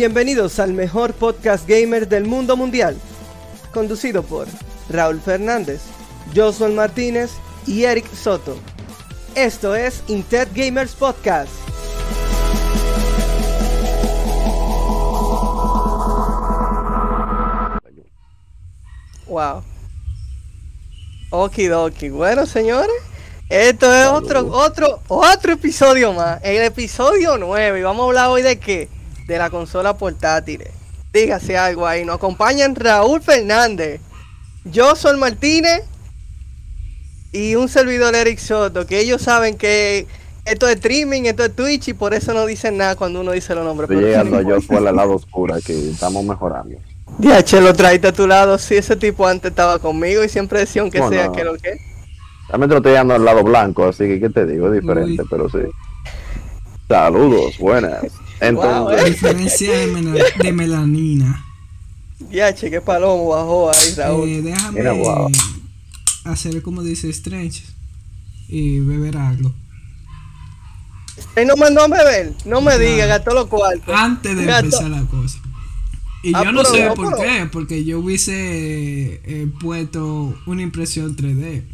Bienvenidos al mejor podcast gamer del mundo mundial, conducido por Raúl Fernández, Josuel Martínez y Eric Soto. Esto es Intet Gamers Podcast. Wow. Okidoki. Bueno, señores, esto es otro, otro, otro episodio más. El episodio 9. Y vamos a hablar hoy de qué? De la consola portátil. Dígase algo ahí. Nos acompañan Raúl Fernández, Josuel Martínez y un servidor Eric Soto. Que ellos saben que esto es streaming, esto es Twitch y por eso no dicen nada cuando uno dice los nombres. Estoy llegando yo por el lado oscuro que estamos mejorando. Ya, lo traíste a tu lado. Sí, ese tipo antes estaba conmigo y siempre decía aunque sea que lo que. También te lo estoy dando al lado blanco, así que, ¿qué te digo? Es diferente, pero sí. Saludos, buenas. Entonces... ¿eh? Diferencia de, melanina. Ya, che, qué palomo bajó ahí, Raúl. Eh, déjame hacer como dice Strange y beber algo. Y no mandó a beber, no me diga, gastó los cuartos. Antes de empezar la cosa. Y ah, yo no sé por qué, porque yo hubiese eh, puesto una impresión 3D.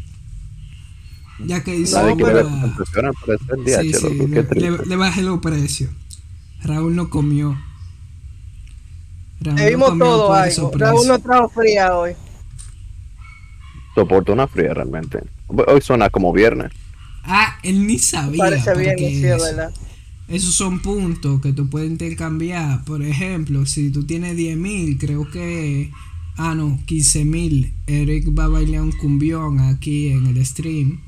Ya que hizo. le, bajé los precios. Raúl no comió. Raúl vimos todo algo. Raúl no trajo fría hoy. Soporto una fría realmente. Hoy suena como viernes. Ah, él ni sabía. Parece bien, sí, verdad. Esos son puntos que tú puedes intercambiar. Por ejemplo, si tú tienes 10.000, creo que... Ah, no, 15.000. Eric va a bailar un cumbión aquí en el stream.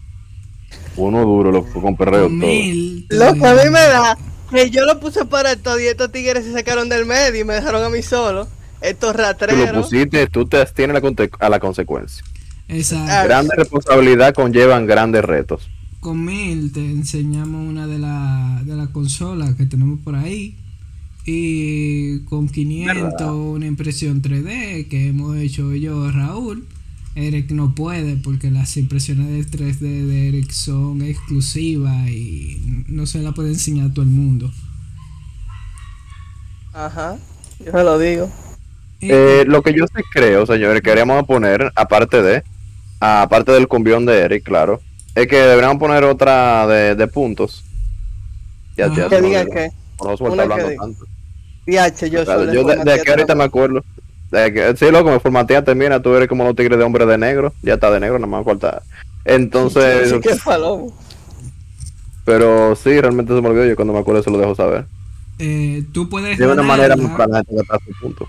Uno duro, loco, con perreo Lo que a mí me da que yo lo puse para esto y estos tigres se sacaron del medio y me dejaron a mí solo. Estos ratreros. Tú lo pusiste, tú te tienes a la consecuencia. Exacto. Grande responsabilidad conllevan grandes retos con Mil te enseñamos una de las de la consolas que tenemos por ahí. Y con 500 una impresión 3D que hemos hecho yo, Raúl. Eric no puede porque las impresiones 3D de Eric son exclusivas y no se la puede enseñar a todo el mundo. Ajá, yo se lo digo. Eh, lo que yo sí creo, señores, queríamos poner, aparte de, aparte del cumbión de Eric, claro, es que deberían poner otra de, de puntos. Ya, ya, que diga que. No suelta hablando tanto. Yo Yo de, de que ahorita me acuerdo. Que, sí, loco, me formateaste, mira, tú eres como los tigres de hombre de negro. Ya está de negro, nada más falta. Entonces. Sí, qué palomo. Pero sí, realmente se me olvidó. Yo cuando me acuerdo se lo dejo saber. Eh, tú puedes. De una manera muy punto.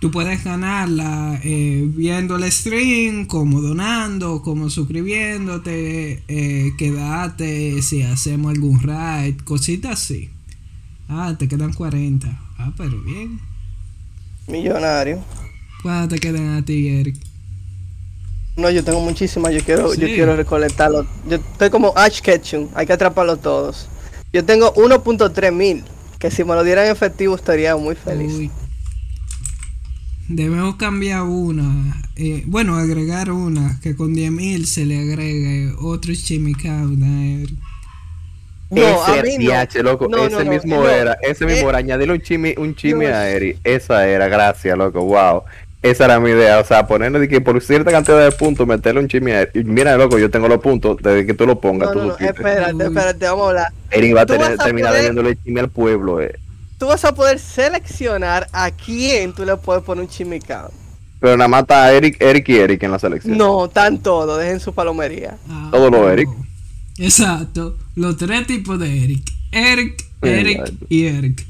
Tú puedes ganarla eh, viendo el stream, como donando, como suscribiéndote, eh, quedarte si hacemos algún raid, cositas así. Ah, te quedan 40. Ah, pero bien. Millonario. ¿Cuántas te quedan a ti, Eric? No, yo tengo muchísimas, yo quiero, yo quiero recolectarlo. Yo estoy como Ash Ketchum, hay que atraparlos todos. Yo tengo 1.3 mil, que si me lo dieran en efectivo estaría muy feliz. Debemos cambiar una. Eh, bueno, agregar una. Que con 10.000 se le agregue otro chimical. No, ese loco, ese mismo era, ese mismo eh, era, añadirle un chimi, un chimi a Eri, esa era, gracias, loco, wow. Esa era mi idea, o sea, ponerle de que por cierta cantidad de puntos meterle un chimi a Eri. Mira, loco, yo tengo los puntos desde que tú lo pongas. No, no, espérate, espérate, vamos a hablar. Eri va a tener, terminar poder... chimi al pueblo, eh tú vas a poder seleccionar a quién tú le puedes poner un chimicao. Pero nada más está Eric, Eric y Eric en la selección. No, están todos, dejen su palomería. Ah, todos los Eric. Exacto, los tres tipos de Eric. Eric, Eric y Eric.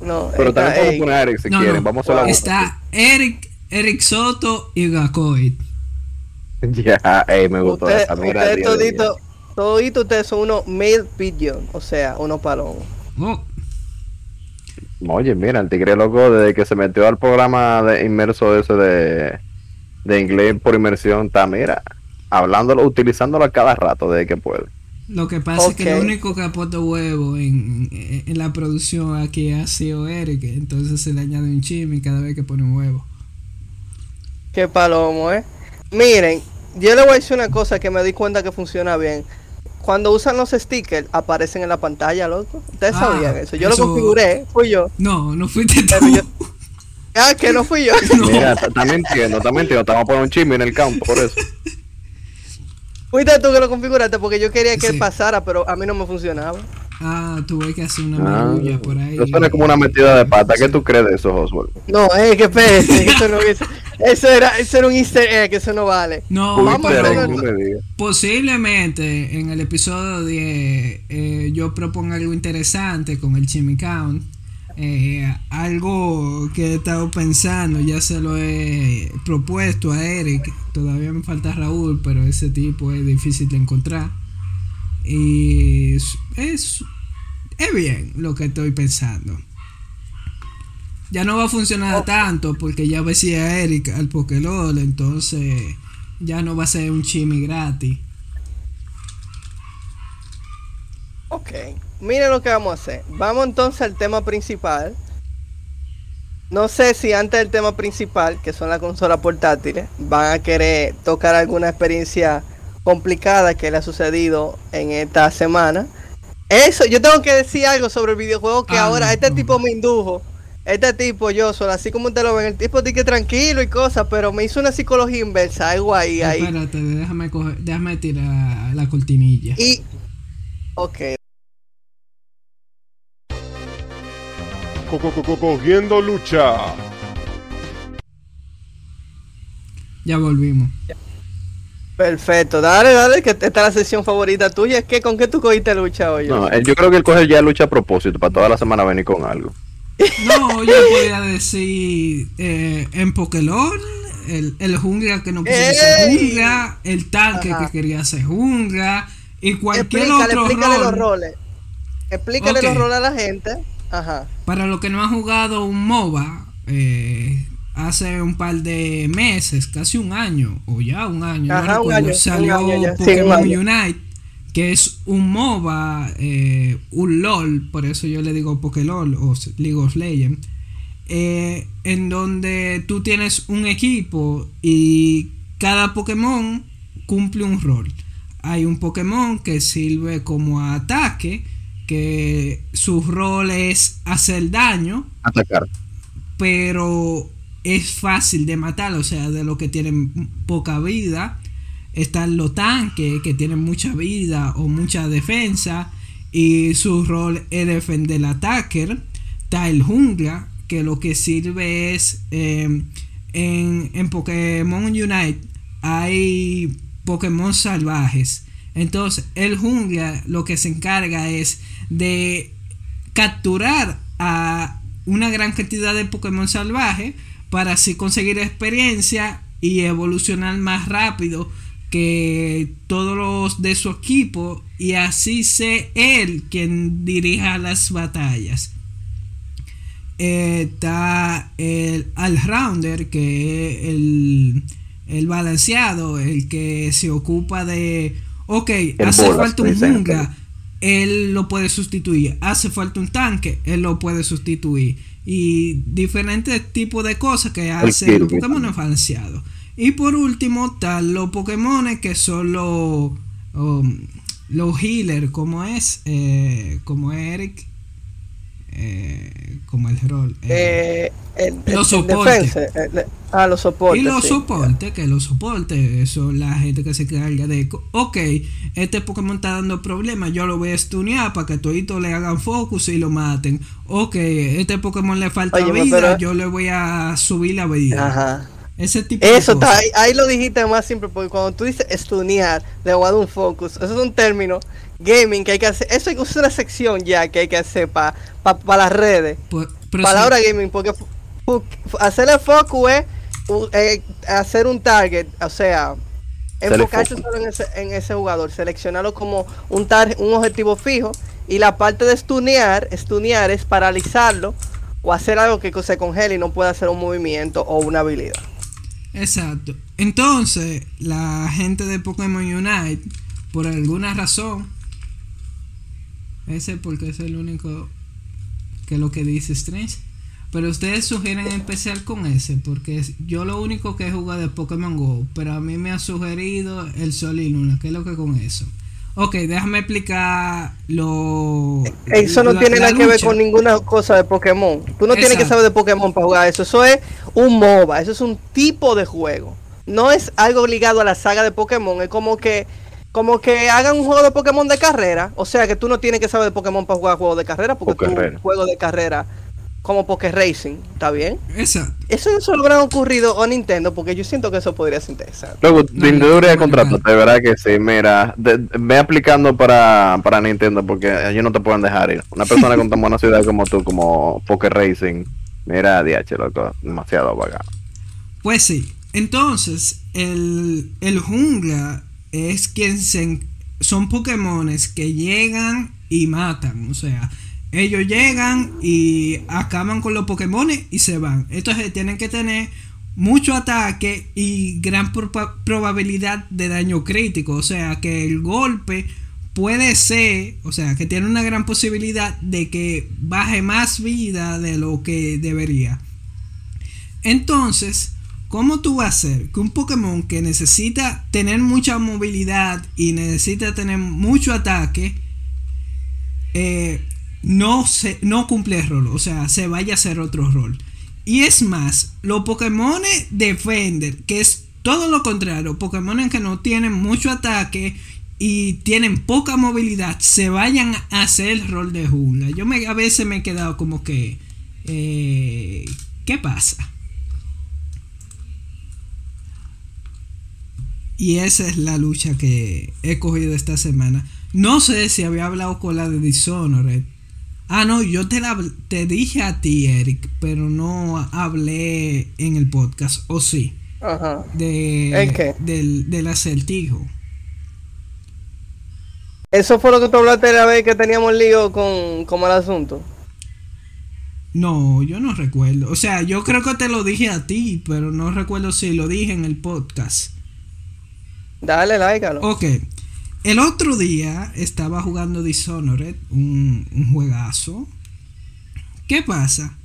No, pero también podemos poner a Eric si quieren. Vamos a la Está Eric, Eric Soto y Gacoid. Ya, me gustó usted, esa. Mira, ustedes todito, todito ustedes son unos male pigeon, o sea, unos palomos. Oh. Oye, mira, el tigre loco, desde que se metió al programa de inmerso ese de, de inglés por inmersión, está, mira, hablándolo, utilizándolo a cada rato desde que puede. Lo que pasa es que el único que aporta huevo en, en, la producción aquí ha sido Eric, entonces se le añade un chimi cada vez que pone un huevo. Qué palomo, ¿eh? Miren, yo le voy a decir una cosa que me di cuenta que funciona bien. cuando usan los stickers, aparecen en la pantalla, loco. Ustedes ah, sabían eso. Yo lo configuré, fui yo. No, no fuiste tú. Ah, que no fui yo. Mira, también entiendo, también entiendo. Estamos poniendo un chisme en el campo, por eso. Fuiste tú que lo configuraste porque yo quería que pasara, pero a mí no me funcionaba. Ah, tuve que hacer una marulla por ahí. Eso suena como una metida de pata. ¿Qué tú crees de eso, Oswald? No, eh, que pese. eso, no, eso, eso, era, eso era un easter egg, eso no vale. No, Vamos pero, posiblemente en el episodio 10 eh, yo propongo algo interesante con el Chimicount. Eh, algo que he estado pensando, ya se lo he propuesto a Eric, todavía me falta Raúl, pero ese tipo es difícil de encontrar. Y es, es, bien lo que estoy pensando. Ya no va a funcionar tanto porque ya decía Eric al Pokélol, entonces ya no va a ser un chimi gratis. Ok, miren lo que vamos a hacer. Vamos entonces al tema principal. No sé si antes del tema principal, que son las consolas portátiles, van a querer tocar alguna experiencia complicada que le ha sucedido en esta semana. Eso, yo tengo que decir algo sobre el videojuego que ah, ahora este tipo me indujo. Este tipo, yo solo, así como usted lo ven, el tipo dice que tranquilo y cosas, pero me hizo una psicología inversa, algo ahí. ahí. Espérate, déjame, déjame tirar la cortinilla. Y. Ok. Cogiendo lucha. Ya volvimos. Perfecto, dale, dale, que esta es la sesión favorita tuya. Es que con qué tú cogiste lucha hoy. No, yo creo que él coge ya lucha a propósito, para toda la semana venir con algo. No, yo podría decir eh, en Pokémon, el, el jungla que no quiso ser jungla, el tanque que quería ser jungla, y cualquier explícale, otro explícale los roles. Explícale los roles a la gente. Ajá. Para los que no han jugado un MOBA, eh, hace un par de meses, casi un año, o ya un año, salió Pokémon Unite, que es un MOBA, eh, un LOL, por eso yo le digo Pokélol o League of Legends, eh, en donde tú tienes un equipo y cada Pokémon cumple un rol. Hay un Pokémon que sirve como ataque, que su rol es hacer daño. Atacar. Pero es fácil de matar, o sea, de los que tienen poca vida. Están los tanques que tienen mucha vida o mucha defensa y su rol es defender el attacker. Está el jungla que lo que sirve es em, en, en Pokémon Unite hay Pokémon salvajes. Entonces el jungla lo que se encarga es de capturar a una gran cantidad de Pokémon salvajes para así conseguir experiencia y evolucionar más rápido que todos los de su equipo y así sea él quien dirija las batallas. está el all-rounder que es el, el, balanceado, el que se ocupa de, ok, hace falta un jungla, él lo puede sustituir, hace falta un tanque, él lo puede sustituir. Y diferentes tipos de cosas que hacen los Pokémon balanceados. Y por último, están los Pokémon que son los, um, los healers, como es, eh, como Eric, eh, como el rol. Eh, eh los soportes. ah, los soportes. Y los soportes, que los soportes son la gente que se carga de. Ok, este Pokémon está dando problemas, yo lo voy a stunear para que todito le hagan focus y lo maten. Ok, este Pokémon le falta vida, yo le voy a subir la vida. Ajá. Ese tipo Eso está, ahí, ahí, lo dijiste más simple, porque cuando tú dices stunear, le voy a dar un focus, eso es un término gaming que hay que hacer. Eso es una sección ya que hay que hacer para pa, las redes. Pues, Palabra gaming, porque hacer el focus es eh, hacer un target, o sea, enfocarse solo en ese, en ese jugador, seleccionarlo como un, un objetivo fijo. Y la parte de stunear, stunear es paralizarlo o hacer algo que se congele y no pueda hacer un movimiento o una habilidad. Exacto. Entonces, la gente de Pokémon Unite, por alguna razón, ese porque es el único que lo que dice Strange. Pero ustedes sugieren empezar con ese, porque yo lo único que he jugado es Pokémon Go, pero a mí me ha sugerido el Sol y Luna, ¿qué es lo que con eso? Ok, déjame explicar lo. Eso no tiene nada que ver con ninguna cosa de Pokémon. Tú no tienes que saber de Pokémon para jugar eso. Eso es un MOBA, eso es un tipo de juego. No es algo ligado a la saga de Pokémon. Es como que como que hagan un juego de Pokémon de carrera. O sea que tú no tienes que saber de Pokémon para jugar juegos de carrera, porque tú juego de carrera como Poké Racing, ¿está bien? Exacto. Eso no se lo habrá ocurrido a Nintendo, porque yo siento que eso podría ser interesante. Luego, Nintendo debería contratarte, de verdad que sí. Mira, ve aplicando para, para Nintendo, porque ellos no te pueden dejar ir. Una persona con tan buena ciudad como tú, como Poké Racing, mira, DH, loco, demasiado vagado. Pues sí. Entonces, el, el jungla es quien se... Son Pokémones que llegan y matan, o sea ellos llegan y acaban con los Pokémon y se van. Entonces tienen que tener mucho ataque y gran probabilidad de daño crítico. O sea que el golpe puede ser, o sea que tiene una gran posibilidad de que baje más vida de lo que debería. Entonces, ¿cómo tú vas a hacer que un Pokémon que necesita tener mucha movilidad y necesita tener mucho ataque, eh, no, se, no cumple el rol, o sea, se vaya a hacer otro rol. Y es más, los Pokémon Defender, que es todo lo contrario, Pokémon que no tienen mucho ataque y tienen poca movilidad, se vayan a hacer el rol de jungla. Yo me, a veces me he quedado como que, eh, ¿qué pasa? Y esa es la lucha que he cogido esta semana. No sé si había hablado con la de Dishonored. Ah, no, yo te, la, te dije a ti, Eric, pero no hablé en el podcast, ¿o sí? Ajá. De, qué? Del, del acertijo. ¿Eso fue lo que tú hablaste la vez que teníamos lío con, con el asunto? No, yo no recuerdo. O sea, yo creo que te lo dije a ti, pero no recuerdo si lo dije en el podcast. Dale, láigalo. Ok. El otro día estaba jugando Dishonored, un, juegazo. ¿Qué pasa?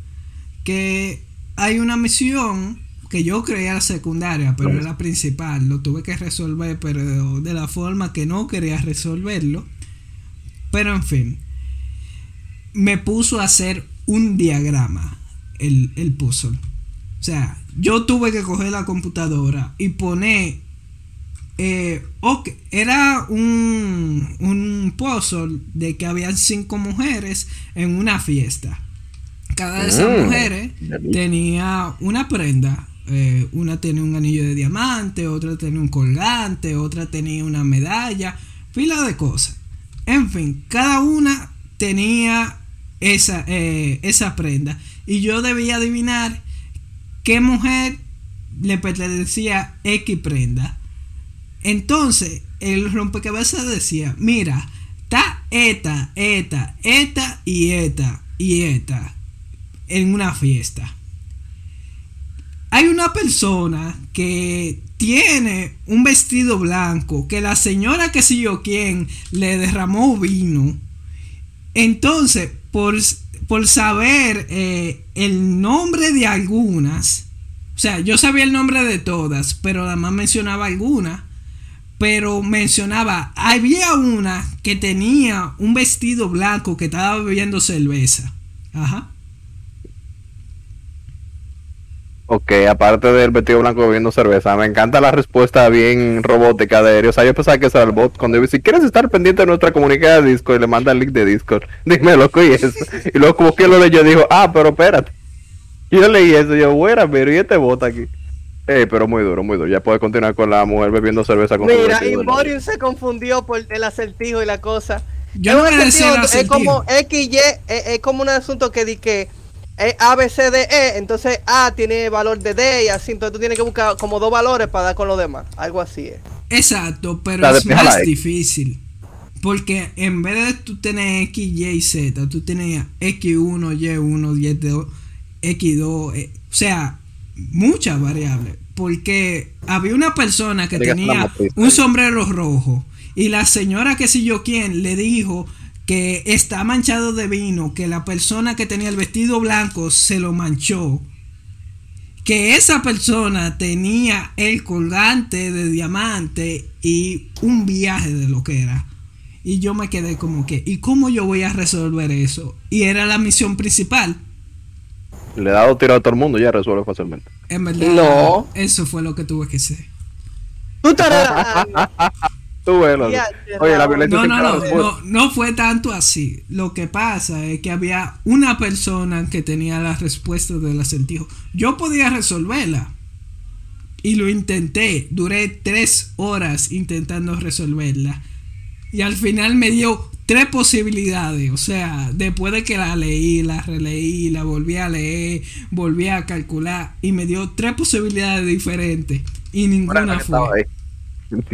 Que hay una misión que yo creía la secundaria, pero era la principal. Lo tuve que resolver, pero de la forma que no quería resolverlo. Pero en fin, me puso a hacer un diagrama, el, el puzzle. O sea, yo tuve que coger la computadora y poner eh, era un, un puzzle de que habían cinco mujeres en una fiesta. Cada de esas mm, mujeres tenía una prenda. Eh, una tenía un anillo de diamante, otra tenía un colgante, otra tenía una medalla, fila de cosas. En fin, cada una tenía esa, eh, esa prenda. Y yo debía adivinar qué mujer le pertenecía X prenda. Entonces, el rompecabezas decía, mira, está eta, eta, eta y eta y eta en una fiesta. Hay una persona que tiene un vestido blanco que la señora que sé yo quién le derramó vino. Entonces, por, por saber eh, el nombre de algunas, o sea, yo sabía el nombre de todas, pero además mencionaba algunas pero mencionaba, había una que tenía un vestido blanco que estaba bebiendo cerveza. Ajá. Ok, aparte del vestido blanco bebiendo cerveza, me encanta la respuesta bien robótica de Eri. O sea, yo pensaba que era el bot. Cuando yo si quieres estar pendiente de nuestra comunidad de Discord, y le manda el link de Discord. Dime, loco, y eso. Y luego, como que lo leyó, dijo, ah, pero espérate. Yo leí eso, yo, bueno, pero ¿y este bot aquí? Eh, pero muy duro, muy duro. Ya puede continuar con la mujer bebiendo cerveza con Mira, y se confundió por el acertijo y la cosa. Yo no es como X, Y, es, como un asunto que di que es A, B, C, D, E, entonces A tiene valor de D y así, entonces tú tienes que buscar como dos valores para dar con los demás. Algo así es. Exacto, pero es más difícil. Porque en vez de tú tener X, Y y Z, tú tenías X1, Y1, Y2, X2, o sea, muchas variables. Porque había una persona que tenía un sombrero rojo y la señora que si yo quién le dijo que está manchado de vino, que la persona que tenía el vestido blanco se lo manchó, que esa persona tenía el colgante de diamante y un viaje de lo que era. Y yo me quedé como que, ¿y cómo yo voy a resolver eso? Y era la misión principal. Le he dado tiro a todo el mundo y ya resuelve fácilmente. En verdad, no. eso fue lo que tuve que hacer. Tú te Tú Oye, la violencia no, no, no, no, no fue tanto así. Lo que pasa es que había una persona que tenía la respuesta del acertijo. Yo podía resolverla. Y lo intenté. Duré tres horas intentando resolverla. Y al final me dio tres posibilidades. O sea, después de que la leí, la releí, la volví a leer, volví a calcular. Y me dio tres posibilidades diferentes. Y ninguna fue.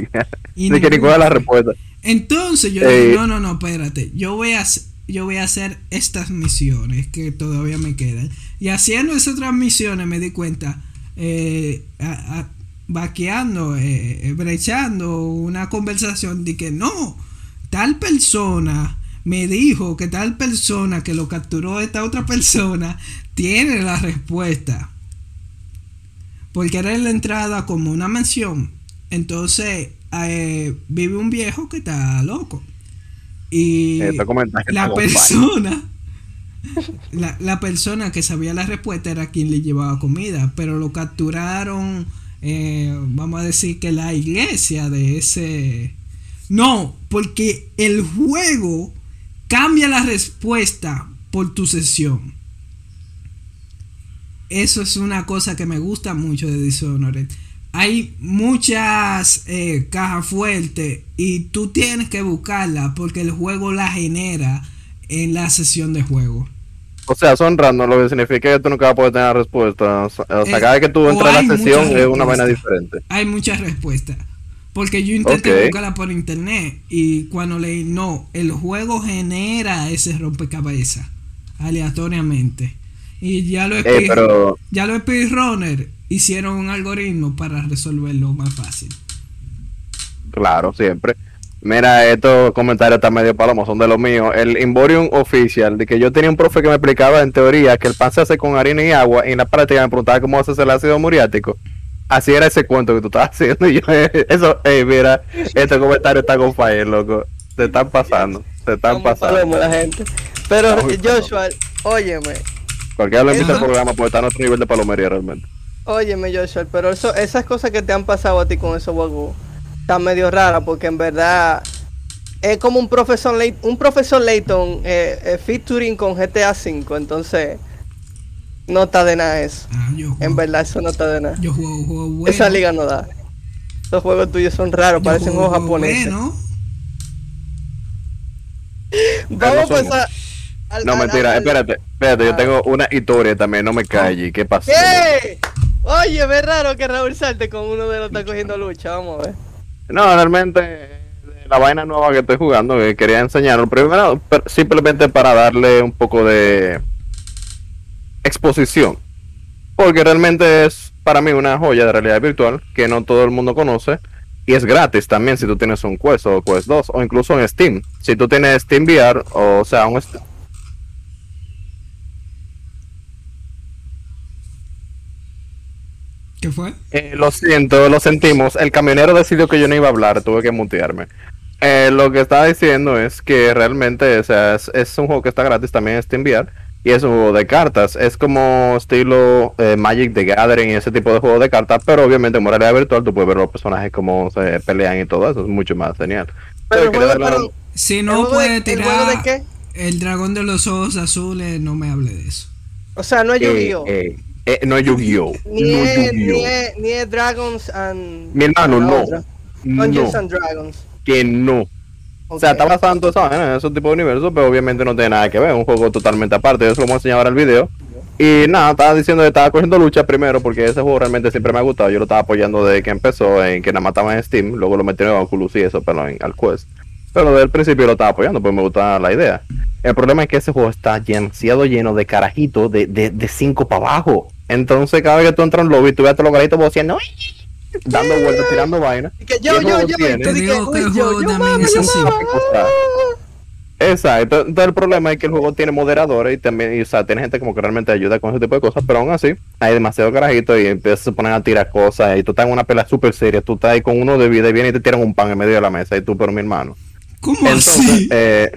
y que ninguna la respuesta. Entonces yo dije, no, no, no, espérate. Yo voy a yo voy a hacer estas misiones que todavía me quedan. Y haciendo esas otras misiones me di cuenta, eh, vaqueando, eh, eh, brechando una conversación de que no, tal persona me dijo que tal persona que lo capturó esta otra persona tiene la respuesta. Porque era la entrada como una mansión. Entonces eh, vive un viejo que está loco. Y la persona, la, la, persona que sabía la respuesta era quien le llevaba comida, pero lo capturaron eh, vamos a decir que la iglesia de ese... No, porque el juego cambia la respuesta por tu sesión. Eso es una cosa que me gusta mucho de Dishonored. Hay muchas eh, cajas fuertes y tú tienes que buscarla porque el juego la genera en la sesión de juego. O sea, son random, lo que significa que tú nunca vas a poder tener respuesta. O sea, cada vez que tú entras a la sesión es una vaina diferente. Hay muchas respuestas. Porque yo intenté buscarla por internet y cuando leí, no, el juego genera ese rompecabezas aleatoriamente. Y ya lo eh, ya los hicieron un algoritmo para resolverlo más fácil. Claro, siempre. Mira, estos comentarios están medio palomos, son de los míos. El Imborium Official, de que yo tenía un profe que me explicaba en teoría que el pan se hace con harina y agua, y en la práctica me preguntaba cómo hace el ácido muriático. Así era ese cuento que tú estabas haciendo. Y yo, eso, hey, mira, este comentario está con fire, loco. Te están pasando, te están pasando. la gente. Pero, Joshua, óyeme. Cualquiera lo invita al programa puede estar a otro nivel de palomería realmente. Óyeme, Joshua, pero eso, esas cosas que te han pasado a ti con esos juegos está medio rara porque en verdad es como un profesor un profesor Layton eh, eh, featuring con GTA V, entonces no está de nada eso. Ah, en verdad eso no está de nada. Yo juego, juego bueno. Esa liga no da. Los juegos tuyos son raros, parecen juegos japoneses. Vamos a pasar No, mentira, espérate, espérate, yo ah. tengo una historia también, no me calle, ¿qué pasó? Oye, ve raro que Raúl salte con uno de los está cogiendo lucha, vamos a ver. No, realmente la vaina nueva que estoy jugando, que quería enseñarlo, primero simplemente para darle un poco de exposición. Porque realmente es para mí una joya de realidad virtual que no todo el mundo conoce. Y es gratis también si tú tienes un Quest o Quest 2 o incluso en Steam. Si tú tienes Steam VR o sea, un, ¿Qué fue? Eh, lo siento, lo sentimos. El camionero decidió que yo no iba a hablar, tuve que mutearme. Eh, lo que estaba diciendo es que realmente o sea, es, un juego que está gratis también en Steam VR y es un juego de cartas. Es como estilo eh, Magic the Gathering y ese tipo de juego de cartas, pero obviamente en realidad virtual tú puedes ver los personajes como se pelean y todo eso. Es mucho más genial. Pero, si no puede tirar el, dragón de los ojos azules, no me hable de eso. O sea, no es Yu-Gi-Oh! Eh, no es Yu-Gi-Oh! Ni, no es, ni, es, ni es Dragons and. Mi hermano, no. Dungeons and Dragons. Que no. O sea, está basado en todo eso, en ese tipo de universo, pero obviamente no tiene nada que ver. Es un juego totalmente aparte. Eso lo vamos a enseñar ahora el video. Y nada, estaba diciendo que estaba cogiendo lucha primero porque ese juego realmente siempre me ha gustado. Yo lo estaba apoyando desde que empezó, en que nada más estaba en Steam. Luego lo metieron en Oculus y eso, pero en al Quest. Pero desde el principio lo estaba apoyando porque me gustaba la idea. El problema es que ese juego está demasiado lleno de carajitos de 5 de, cinco para abajo. Entonces, cada vez que tú entras en lobby, tú ves a todos los garitos diciendo, dando vueltas, tirando vaina. Que yo, yo, yo, te digo que el juego también es así. Exacto, entonces el problema es que el juego tiene moderadores y también, o sea, tiene gente como que realmente ayuda con ese tipo de cosas, pero aún así hay demasiado carajito y empiezas a poner a tirar cosas y tú estás en una pelea súper seria, tú estás ahí con uno de vida y viene y te tiran un pan en medio de la mesa y tú, pero mi hermano. ¿Cómo así? Eh,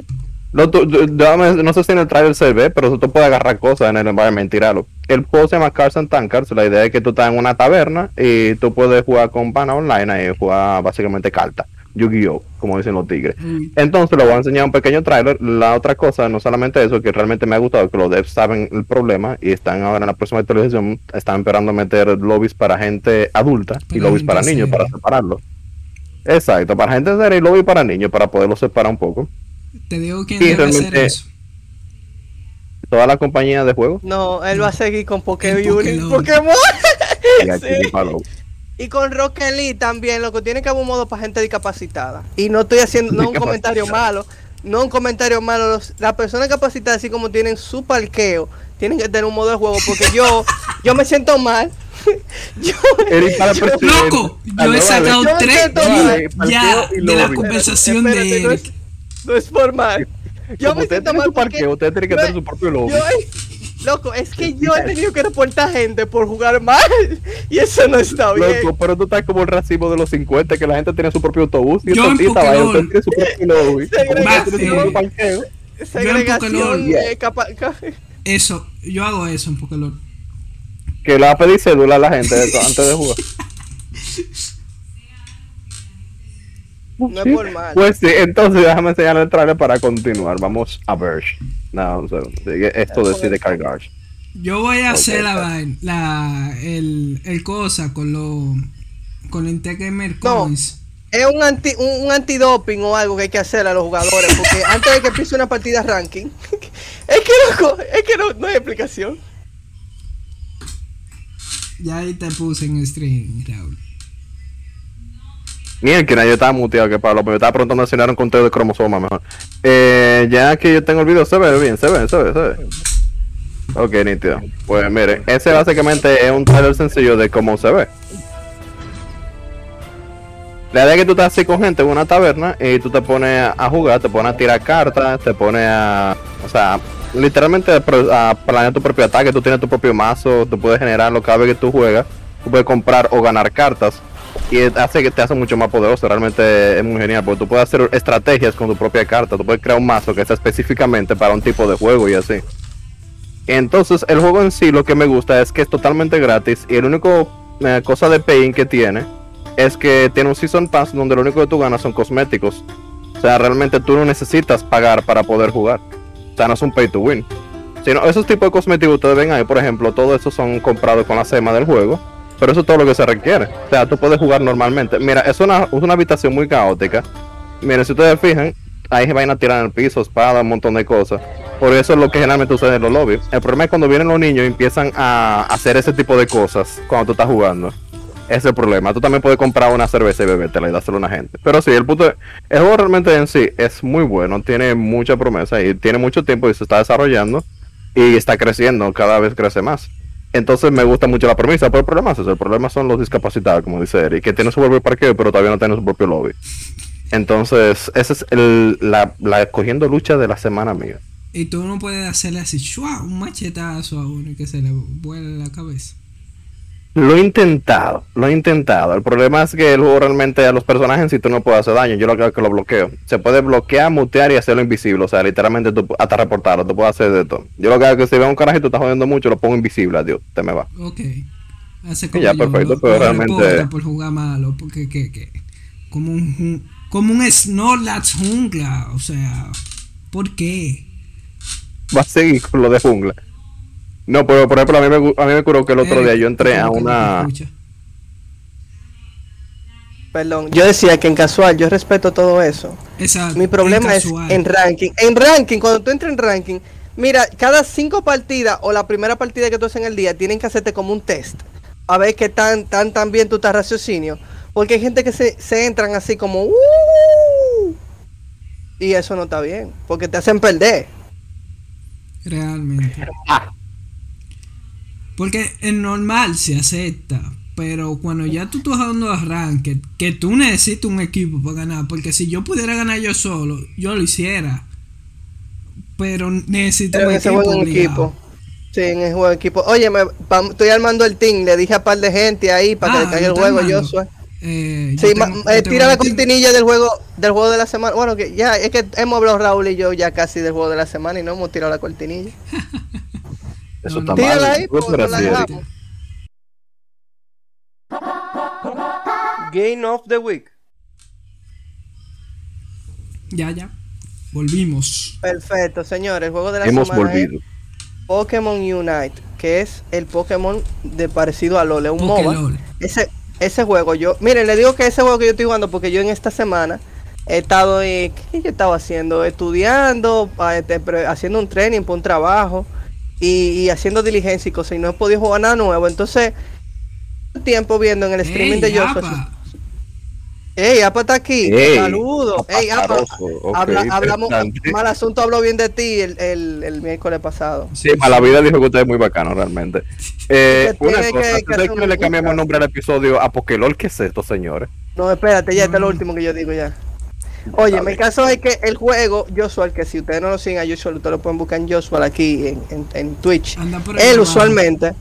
no, no, sé si en el trailer se ve, pero tú puedes agarrar cosas en el environment tirarlo. El juego se llama Cars and Tankers. La idea es que tú estás en una taberna y tú puedes jugar con pana online y jugar básicamente cartas. Yu-Gi-Oh, como dicen los tigres. Entonces, le voy a enseñar un pequeño trailer. La otra cosa, no solamente eso, que realmente me ha gustado, que los devs saben el problema y están ahora en la próxima actualización, están esperando meter lobbies para gente adulta y lobbies para niños para separarlos. Exacto, para gente seria y lobby para niños para poderlos separar un poco. Te digo quién debe hacer eso. ¿Toda la compañía de juegos? No, él va a seguir con Pokémon. Pokémon. Y, con Rocket League también, lo que tiene que haber un modo para gente discapacitada. Y no estoy haciendo no un comentario malo, no un comentario malo. las personas capacitadas, así como tienen su parqueo, tienen que tener un modo de juego. Porque yo, yo me siento mal. yo, loco, yo he sacado tres ya de la conversación de Eric no es formal. Yo me siento mal porque usted tiene que tener su propio lobby. loco, es que yo he tenido que reportar gente por jugar mal y eso no está bien. Loco, pero tú estás como el racimo de los 50 que la gente tiene su propio autobús y yo en vaya, usted tiene su propio lobby. Segregación, eh, Eso, yo hago eso en Pokémon. Que le va a pedir cédula a la gente antes de jugar. No es por mal. Pues sí, entonces déjame enseñar el trailer para continuar. Vamos a ver. No, esto decide cargar. Yo voy a hacer la, la, el, el cosa con lo con el Gamer Coins. es un anti un, antidoping o algo que hay que hacer a los jugadores porque antes de que empiece una partida ranking es que loco, es que no, no hay explicación. Ya ahí te puse en stream, Raúl. Miren, que yo estaba muteado que Pablo, pero yo estaba preguntando si era un conteo de cromosoma mejor. Eh, ya que yo tengo el video, se ve bien, se ve, se ve, se ve. Ok, nítido. Pues mire, ese básicamente es un trailer sencillo de cómo se ve. La idea es que tú estás así con gente en una taberna y tú te pones a jugar, te pones a tirar cartas, te pones a. O sea, literalmente a planear tu propio ataque, tú tienes tu propio mazo, tú puedes generarlo cada vez que tú juegas, tú puedes comprar o ganar cartas y hace que te hace mucho más poderoso. Realmente es muy genial porque tú puedes hacer estrategias con tu propia carta. Tú puedes crear un mazo que sea específicamente para un tipo de juego y así. Entonces, el juego en sí lo que me gusta es que es totalmente gratis y el único eh, cosa de paying que tiene es que tiene un Season Pass donde lo único que tú ganas son cosméticos. O sea, realmente tú no necesitas pagar para poder jugar. O sea, no es un pay to win. Sino esos tipos de cosméticos ustedes ven ahí, por ejemplo, todo eso son comprados con la SEMA del juego pero eso es todo lo que se requiere. O sea, tú puedes jugar normalmente. Mira, es una, es una habitación muy caótica. Miren, si ustedes fijan, ahí se van a tirar en el piso, espada, un montón de cosas. Por eso es lo que generalmente sucede en los lobbies. El problema es cuando vienen los niños y empiezan a hacer ese tipo de cosas cuando tú estás jugando. Ese es el problema. Tú también puedes comprar una cerveza y bebértela y dárselo a una gente. Pero sí, el punto el juego realmente en sí es muy bueno, tiene mucha promesa y tiene mucho tiempo y se está desarrollando y está creciendo, cada vez crece más. Entonces me gusta mucho la premisa, pero el problema es eso, el problema son los discapacitados, como dice Eric, que tienen su propio parqueo, pero todavía no tienen su propio lobby. Entonces, esa es el, la, la escogiendo lucha de la semana mía. Y tú no puedes hacerle así, un machetazo a uno y que se le vuele la cabeza. Lo he intentado, lo he intentado. El problema es que el juego realmente a los personajes si tú no puedes hacer daño. Yo lo que que lo bloqueo. Se puede bloquear, mutear y hacerlo invisible. O sea, literalmente tú, hasta reportarlo, tú puedes hacer de todo. Yo lo que hago es que si veo un carajo y tú estás jodiendo mucho, lo pongo invisible, adiós, te me va. Ok. Hace como ya, perfecto, pero realmente. Por jugar malo, porque que, que, como un como un Snorlax jungla, o sea, ¿por qué? Va a seguir con lo de jungla. No, pero por ejemplo, a mí me, a mí me curó que el otro día yo entré a una. Perdón, yo decía que en casual yo respeto todo eso. Exacto. Mi problema es en ranking. En ranking, cuando tú entras en ranking, mira, cada cinco partidas o la primera partida que tú haces en el día tienen que hacerte como un test. A ver qué tan, tan, tan bien tú estás raciocinio. Porque hay gente que se, se entran así como. Uh", y eso no está bien. Porque te hacen perder. Realmente. Ah. Porque es normal se acepta. Pero cuando ya tú estás jugando a ranked, que tú necesitas un equipo para ganar. Porque si yo pudiera ganar yo solo, yo lo hiciera. Pero necesito un, equipo, Sí, en el juego de equipo. Oye, me, estoy armando el team. Le dije a un par de gente ahí para que le ah, caiga el juego. Yo soy. Eh, sí, eh, tira la cortinilla del juego del juego de la semana. Bueno, que ya es que hemos hablado Raúl y yo ya casi del juego de la semana y no hemos tirado la cortinilla. Eso está Tírala ahí, pues, Game of the Week. Ya, ya. Volvimos. Perfecto, señores. El juego de la Hemos volvido. Pokémon Unite, que es el Pokémon de parecido a LOL, es un MOBA. Ese, ese juego, yo, miren, le digo que ese juego que yo estoy jugando, porque yo en esta semana he estado, ¿qué yo estaba haciendo? Estudiando, este, haciendo un training para un trabajo y, haciendo diligencia y cosas, y no he podido jugar nada nuevo. Entonces, tiempo viendo en el streaming de Joshua. Ey, Apa está aquí. Saludos. Ey, Apa. hablamos, mal asunto habló bien de ti el, el, el miércoles pasado. Sí, la vida dijo que usted es muy bacano realmente. Eh, una cosa, que, que, le cambiamos el nombre al episodio a Pokélol? ¿Qué es esto, señores? No, espérate, ya está lo último que yo digo ya. Oye, mi caso es que el juego, Joshua, que si ustedes no lo siguen a Joshua, ustedes lo pueden buscar en Joshua aquí en, en, en Twitch. Él usualmente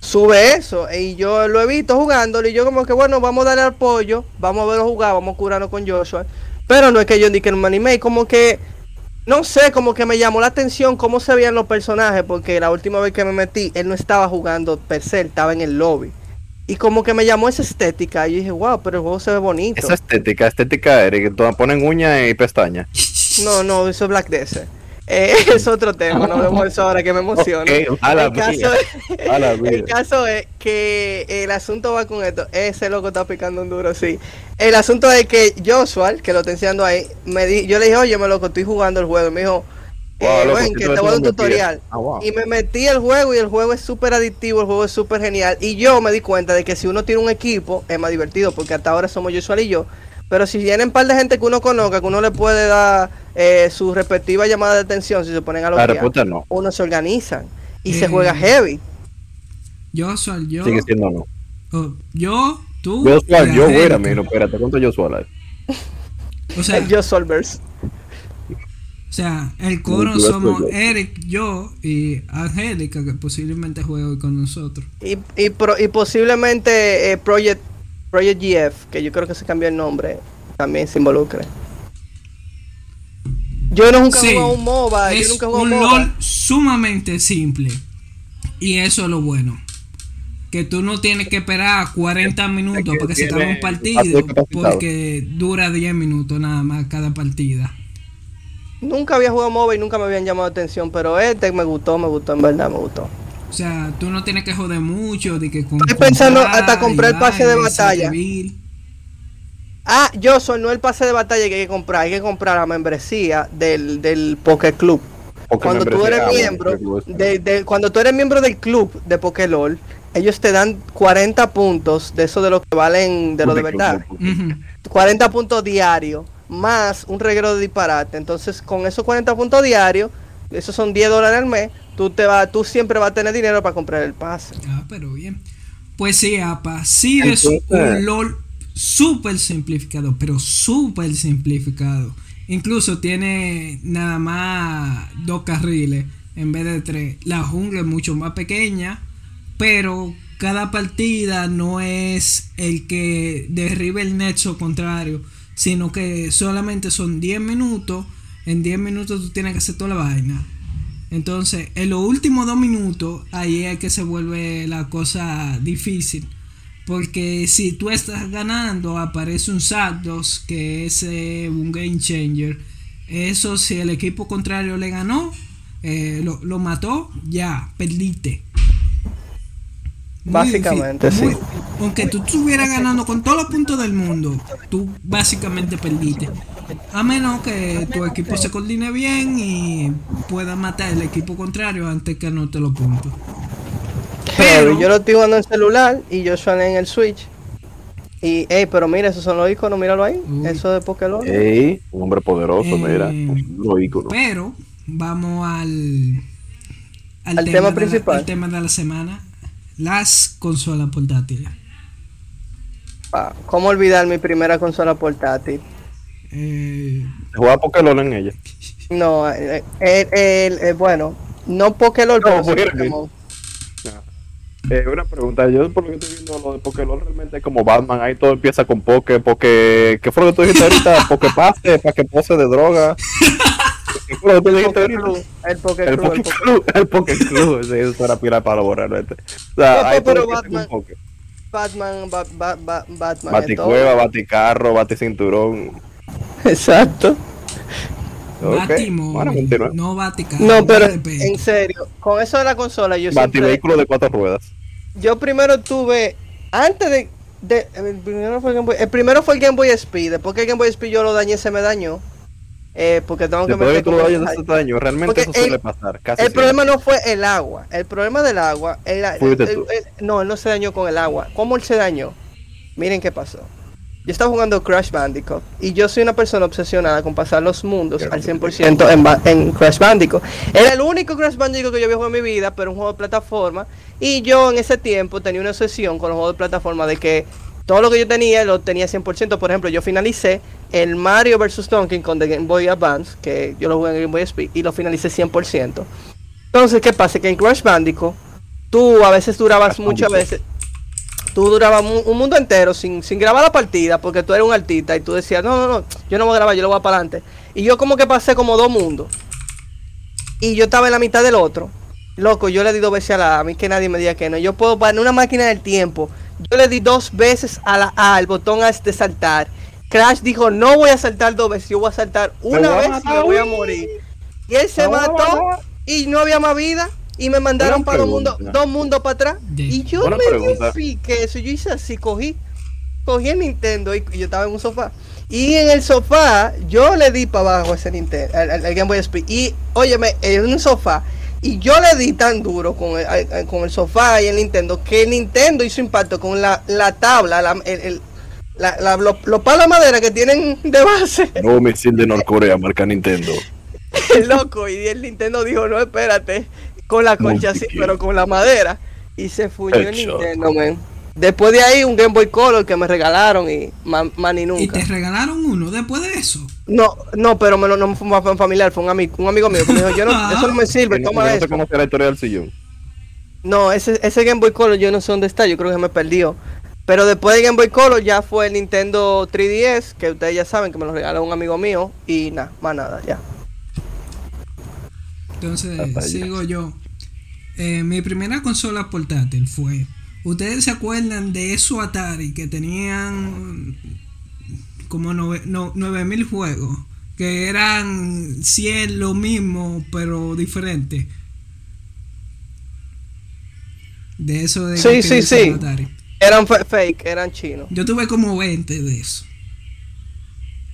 sube eso y yo lo he visto jugándolo y yo como que bueno vamos a darle apoyo vamos a verlo jugar vamos a curarnos con Joshua. Pero no es que yo ni que no me animé como que no sé como que me llamó la atención cómo se veían los personajes porque la última vez que me metí él no estaba jugando per se estaba en el lobby y como que me llamó esa estética y dije wow pero el juego se ve bonito esa estética estética Eric ponen uñas y pestañas no no eso es Black Desert eh, es otro tema, no vemos eso ahora que me emociona. el, caso es, que el asunto va con esto. Ese loco está picando un duro, sí. El asunto es que Joshua, que lo está enseñando ahí, me di, yo le dije, oye, me loco, estoy jugando el juego. Y me dijo, eh, que te voy a dar un tutorial. Ah, y me metí el juego y el juego es súper adictivo, el juego es súper genial. Y yo me di cuenta de que si uno tiene un equipo, es más divertido, porque hasta ahora somos Joshua y yo. Pero si vienen un par de gente que uno conozca, que uno le puede dar eh, su respectiva llamada de atención, si se ponen a lo que no. uno se organiza y se juega eh, heavy. Yo soy yo. Sigue siendo no. Oh, yo, tú. Yo soy yo, güey, mira, espérate, ¿cuánto yo soy O sea, yo Solvers. O sea, el coro somos Eric, yo y Angélica, que posiblemente juegue hoy con nosotros. Y, y, y posiblemente eh, Project Project GF, que yo creo que se cambió el nombre, también se involucre. Yo nunca he jugado un MOBA, es yo nunca he un LOL sumamente simple. Y eso es lo bueno. Que tú no tienes que esperar 40 minutos para que se acabe un partido, porque dura 10 minutos nada más cada partida. Nunca había jugado MOBA y nunca me habían llamado la atención, pero este me gustó, me gustó, en verdad me gustó. O sea, tú no tienes que joder mucho de que Estoy pensando hasta comprar el pase de batalla. Ah, yo soy no el pase de batalla que hay que comprar, hay que comprar la membresía del, del Poké Club. cuando tú eres ah, miembro de, cuando tú eres miembro del club de Pokélol, ellos te dan 40 puntos de eso de lo que valen de lo de verdad. 40 puntos diarios más un reguero de disparate. Entonces, con esos 40 puntos diarios, esos son 10 dólares al mes, tú te va, tú siempre vas a tener dinero para comprar el pase. Ah, pero bien. Pues sí, apa, sí es un LOL súper simplificado, pero súper simplificado. Incluso tiene nada más dos carriles en vez de tres. La jungla es mucho más pequeña, pero cada partida no es el que derribe el nexo contrario, sino que solamente son 10 minutos. En 10 minutos tú tienes que hacer toda la vaina. Entonces, en los últimos dos minutos, ahí es que se vuelve la cosa difícil. Porque si tú estás ganando, aparece un Zapdos, que es eh, un game changer. Eso, si el equipo contrario le ganó, eh, lo, mató, ya, perdiste. Básicamente, sí. aunque tú estuvieras ganando con todos los puntos del mundo, tú básicamente perdiste. A menos que tu equipo se coordine bien y pueda matar el equipo contrario antes que anote los puntos. Pero yo lo estoy jugando en celular y yo suené en el Switch. Y, ey, pero mira, esos son los iconos, míralo ahí. Eso de Pokémon. Ey, un hombre poderoso, eh, mira, los iconos. Pero, vamos al. Al, tema, principal. al tema de la semana: las consolas portátiles. Ah, ¿Cómo olvidar mi primera consola portátil? Eh, ¿Jugaba Pokémon en ella? No, eh, eh, bueno, no Pokémon, pero Pokémon. Eh, una pregunta, yo por lo que estoy viendo lo de Pokémon realmente es como Batman, ahí todo empieza con Poké, Poké, ¿qué fue lo que tú dijiste ahorita? Poké pase, para que pose de droga. El Poké El Poké Club, el Poké Club, sí, eso era pila para borrar, realmente. O sea, No, ahí pero Batman-. Batman, ba, ba, ba- Batman. Baticueva, baticarro, baticinturón. Exacto. Ok, Batimóvil, bueno, no Baticarro. No, pero en serio, con eso de la consola, yo siempre, Bativehículo de cuatro ruedas. yo primero tuve, antes de, de- el, primero fue el, Game Boy, el primero fue el Game Boy SP, después que el Game Boy SP yo lo dañé, se me dañó, eh, porque tengo que que tú lo como- vayas de este año, realmente Porque eso suele el- pasar. Casi El siempre. problema no fue el agua, el problema del agua, el- el- no, él no se dañó con el agua. ¿Cómo él se dañó? Miren qué pasó. Yo estaba jugando Crash Bandicoot y yo soy una persona obsesionada con pasar los mundos al 100% en, ba- en Crash Bandicoot. Era el único Crash Bandicoot que yo había jugado en mi vida, pero un juego de plataforma. Y yo en ese tiempo tenía una obsesión con los juegos de plataforma de que todo lo que yo tenía lo tenía 100%. Por ejemplo, yo finalicé el Mario vs. Donkey Kong de Game Boy Advance, que yo lo jugué en Game Boy SP, y lo finalicé 100%. Entonces, ¿qué pasa? Que en Crash Bandicoot, tú a veces durabas muchas veces, tú durabas un mundo entero sin, sin grabar la partida, porque tú eres un artista y tú decías, no, no, no, yo no voy a grabar, yo lo voy a para adelante. Y yo como que pasé como dos mundos. Y yo estaba en la mitad del otro. Loco, yo le di dos veces a la A, mí que nadie me diga que no. Yo puedo poner una máquina del tiempo. Yo le di dos veces a la A, al botón A de saltar. Crash dijo, no voy a saltar dos veces, yo voy a saltar una vez y me voy a morir. Y él se mató y no había más vida. Y me mandaron para dos mundos, dos mundos para atrás. Y yo me que eso. Yo hice así, cogí, cogí el Nintendo y y yo estaba en un sofá. Y en el sofá, yo le di para abajo ese Nintendo, al, al- Game Boy SP. Y óyeme, en un sofá. Y yo le di tan duro con el, al- al- con el sofá y el Nintendo que el Nintendo hizo impacto con la, la tabla, la, el, el- la, la- los, los palos de madera que tienen de base. Nuevo misil de Norcorea, marca Nintendo. loco. Y el Nintendo dijo, no, espérate, con la concha así, pero con la madera. Y se fuñó el. Nintendo, man. Después de ahí, un Game Boy Color que me regalaron y más, más ni Y nunca. te regalaron uno después de eso. No, no, pero me lo, no fue un familiar, fue un amigo, un amigo mío que me dijo, yo no, eso no me sirve, no, toma no te eso. conocía la historia del sillón. No, ese, ese Game Boy Color yo no sé dónde está, yo creo que me perdió. Pero después del Game Boy Color ya fue el Nintendo 3DS, que ustedes ya saben que me lo regaló un amigo mío. Y nada, más nada, ya. Entonces, sigo yo. Eh, mi primera consola portátil fue. ¿Ustedes se acuerdan de esos Atari que tenían como nove- no- 9000 juegos? Que eran 100 lo mismo, pero diferente. De eso de Sí, que sí, sí. Atari. Eran fa- fake, eran chinos. Yo tuve como 20 de eso.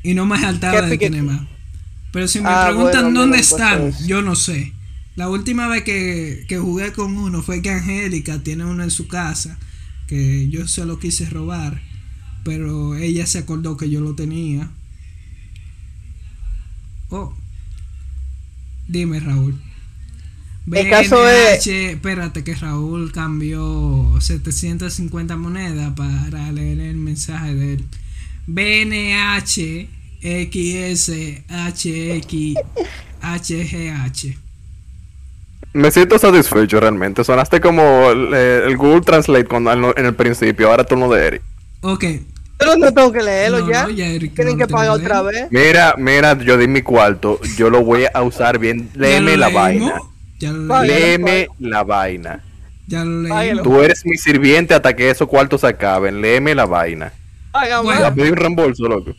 Y no me saltaba ¿Qué de tener más. Pero si me Ah, preguntan bueno, dónde están, yo no sé. La última vez que, que jugué con uno fue que Angélica tiene uno en su casa. Que yo se lo quise robar. Pero ella se acordó que yo lo tenía. Oh. Dime, Raúl. El caso es- BNH, espérate que Raúl cambió 750 monedas para leer el mensaje de él. BNH XS HX Me siento satisfecho realmente. Sonaste como el, el Google Translate cuando, en el principio, ahora turno de Eric. Ok. Pero no tengo que leerlo No, ya. no, ya Eric Tienen no que pagar otra vez. Mira, mira, yo di mi cuarto. Yo lo voy a usar bien. Léeme la vaina. Ya lo. Léeme la vaina. Ya lo leímos. Tú eres mi sirviente hasta que esos cuartos se acaben. Léeme la vaina. Bueno. Pedí un reembolso, loco.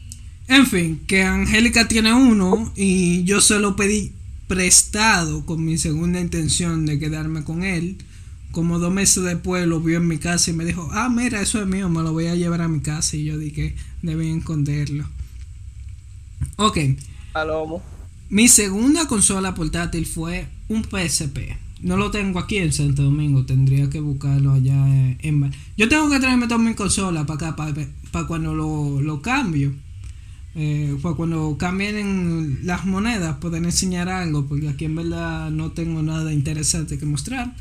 En fin, que Angélica tiene uno y yo se lo pedí prestado con mi segunda intención de quedarme con él. Como dos meses después lo vio en mi casa y me dijo, ah, mira, eso es mío, me lo voy a llevar a mi casa. Y yo dije, debí esconderlo. Ok, Palomo. mi segunda consola portátil fue un PSP. No lo tengo aquí en Santo Domingo, tendría que buscarlo allá en... Yo tengo que traerme toda mi consola para acá, para cuando lo, lo cambio. Eh, para cuando cambien las monedas, poder enseñar algo, porque aquí en verdad no tengo nada interesante que mostrar.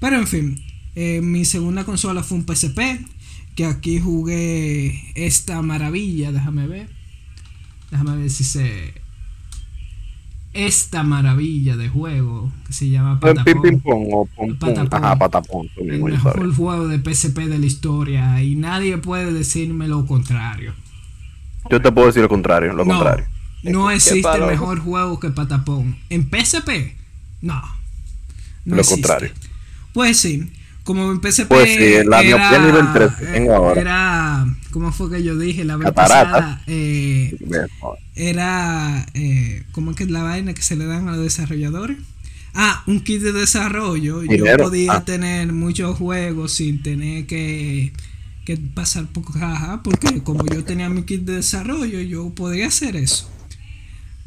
Pero en fin, eh, mi segunda consola fue un PSP, que aquí jugué esta maravilla, déjame ver. Déjame ver si se esta maravilla de juego que se llama Patapón. o Ajá, Patapón. El mejor juego de PSP de la historia y nadie puede decirme lo contrario. Yo te puedo decir lo contrario, lo contrario. No existe mejor juego que Patapón. En PSP, no. no lo contrario. Pues sí, como en PSP pues sí, la era, nivel 3 tengo ahora. Era, ¿cómo fue que yo dije? La vez pasada eh, era, eh, ¿cómo es que es la vaina que se le dan a los desarrolladores? Ah, un kit de desarrollo. Yo podía ah. tener muchos juegos sin tener que, que pasar por caja, porque como yo tenía mi kit de desarrollo, yo podía hacer eso.